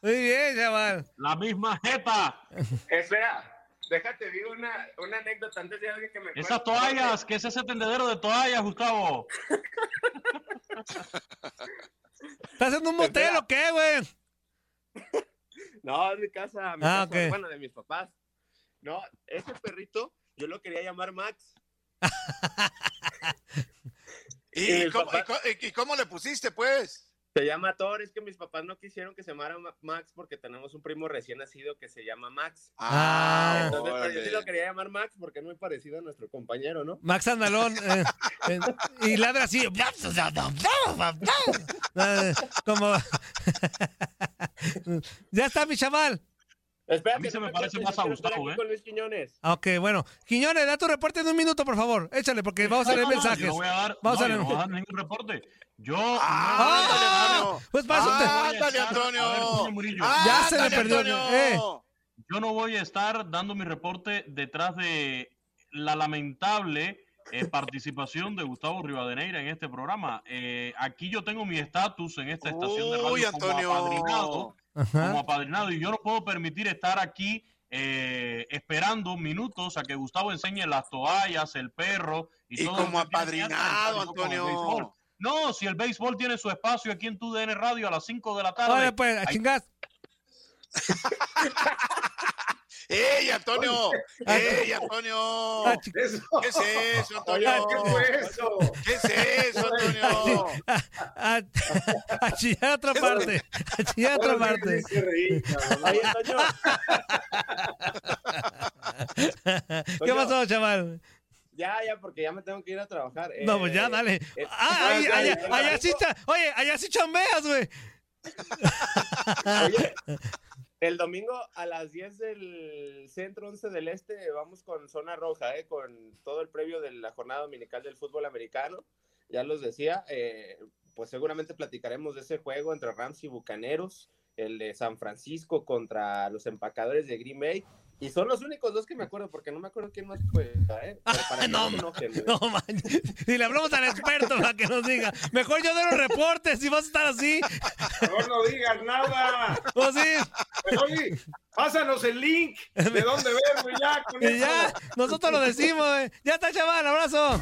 Muy bien, chaval. La misma jeta. Espera, déjate digo una, una anécdota antes de alguien que me Esas toallas, ¿qué es ese tendedero de toallas, Gustavo? ¿Estás en un motel o qué, güey? No, es mi casa, mi Ah, casa, ok. bueno, de mis papás. No, ese perrito yo lo quería llamar Max. ¿Y, Eh, cómo, papá. y co- y- y cómo le pusiste, pues? Se llama Thor, es que mis papás no quisieron que se llamara Ma- Max porque tenemos un primo recién nacido que se llama Max. Ah, Entonces, pues, yo sí lo quería llamar Max porque es muy parecido a nuestro compañero, ¿no? Max Andalón. eh, eh, y ladra así. Eh, Como. ya está, mi chaval. Espera, A mí que se me parece más a Gustavo, ¿eh? Con Luis Quiñones. Ah, Ok, bueno. Quiñones, da tu reporte en un minuto, por favor. Échale, porque vamos a leer No, no, mensajes. yo no voy a dar, Vamos a leer. no voy a dar ningún reporte. Yo Ah, Antonio. Pues A ver, Antonio. Ya se perdió, Antonio. eh. yo no voy a estar dando mi reporte detrás de la lamentable eh, participación de Gustavo Rivadeneira en este programa. Eh, aquí yo tengo mi estatus en esta estación de radio Uy, como Antonio. apadrinado, Ajá. como apadrinado, y yo no puedo permitir estar aquí eh, esperando minutos a que Gustavo enseñe las toallas, el perro y, Y todo como apadrinado, Antonio. No, si el béisbol tiene su espacio aquí en tu DN Radio a las 5 de la tarde. Vale, pues, a chingas. ¡Ey, Antonio! ¡Ey, Antonio! ¿Qué es eso, Antonio? ¿Qué es eso? ¿Qué es eso, Antonio? A, a chillar a otra parte. A chillar a otra parte. Oye, ¿Qué pasó, chaval? Ya, ya, porque ya me tengo que ir a trabajar. No, pues ya, Eh, dale. eh, Ah, ahí- allá, allá sí cha- Oye, allá sí chambeas, güey. Oye, el domingo a las 10 del centro 11 del este vamos con zona roja, eh, con todo el previo de la jornada dominical del fútbol americano. Ya los decía, eh, pues seguramente platicaremos de ese juego entre Rams y Bucaneros, el de San Francisco contra los empacadores de Green Bay. Y son los únicos dos que me acuerdo, porque no me acuerdo quién más juega, ¿eh? Para No, no. No, man. Si le hablamos al experto para que nos diga. Mejor yo doy los reportes si vas a estar así. Mejor no digas nada. Pues sí. Mejor di, pásanos el link de dónde verlo y ya. Con Y eso. ya, nosotros lo decimos, güey. Ya está, chaval, abrazo.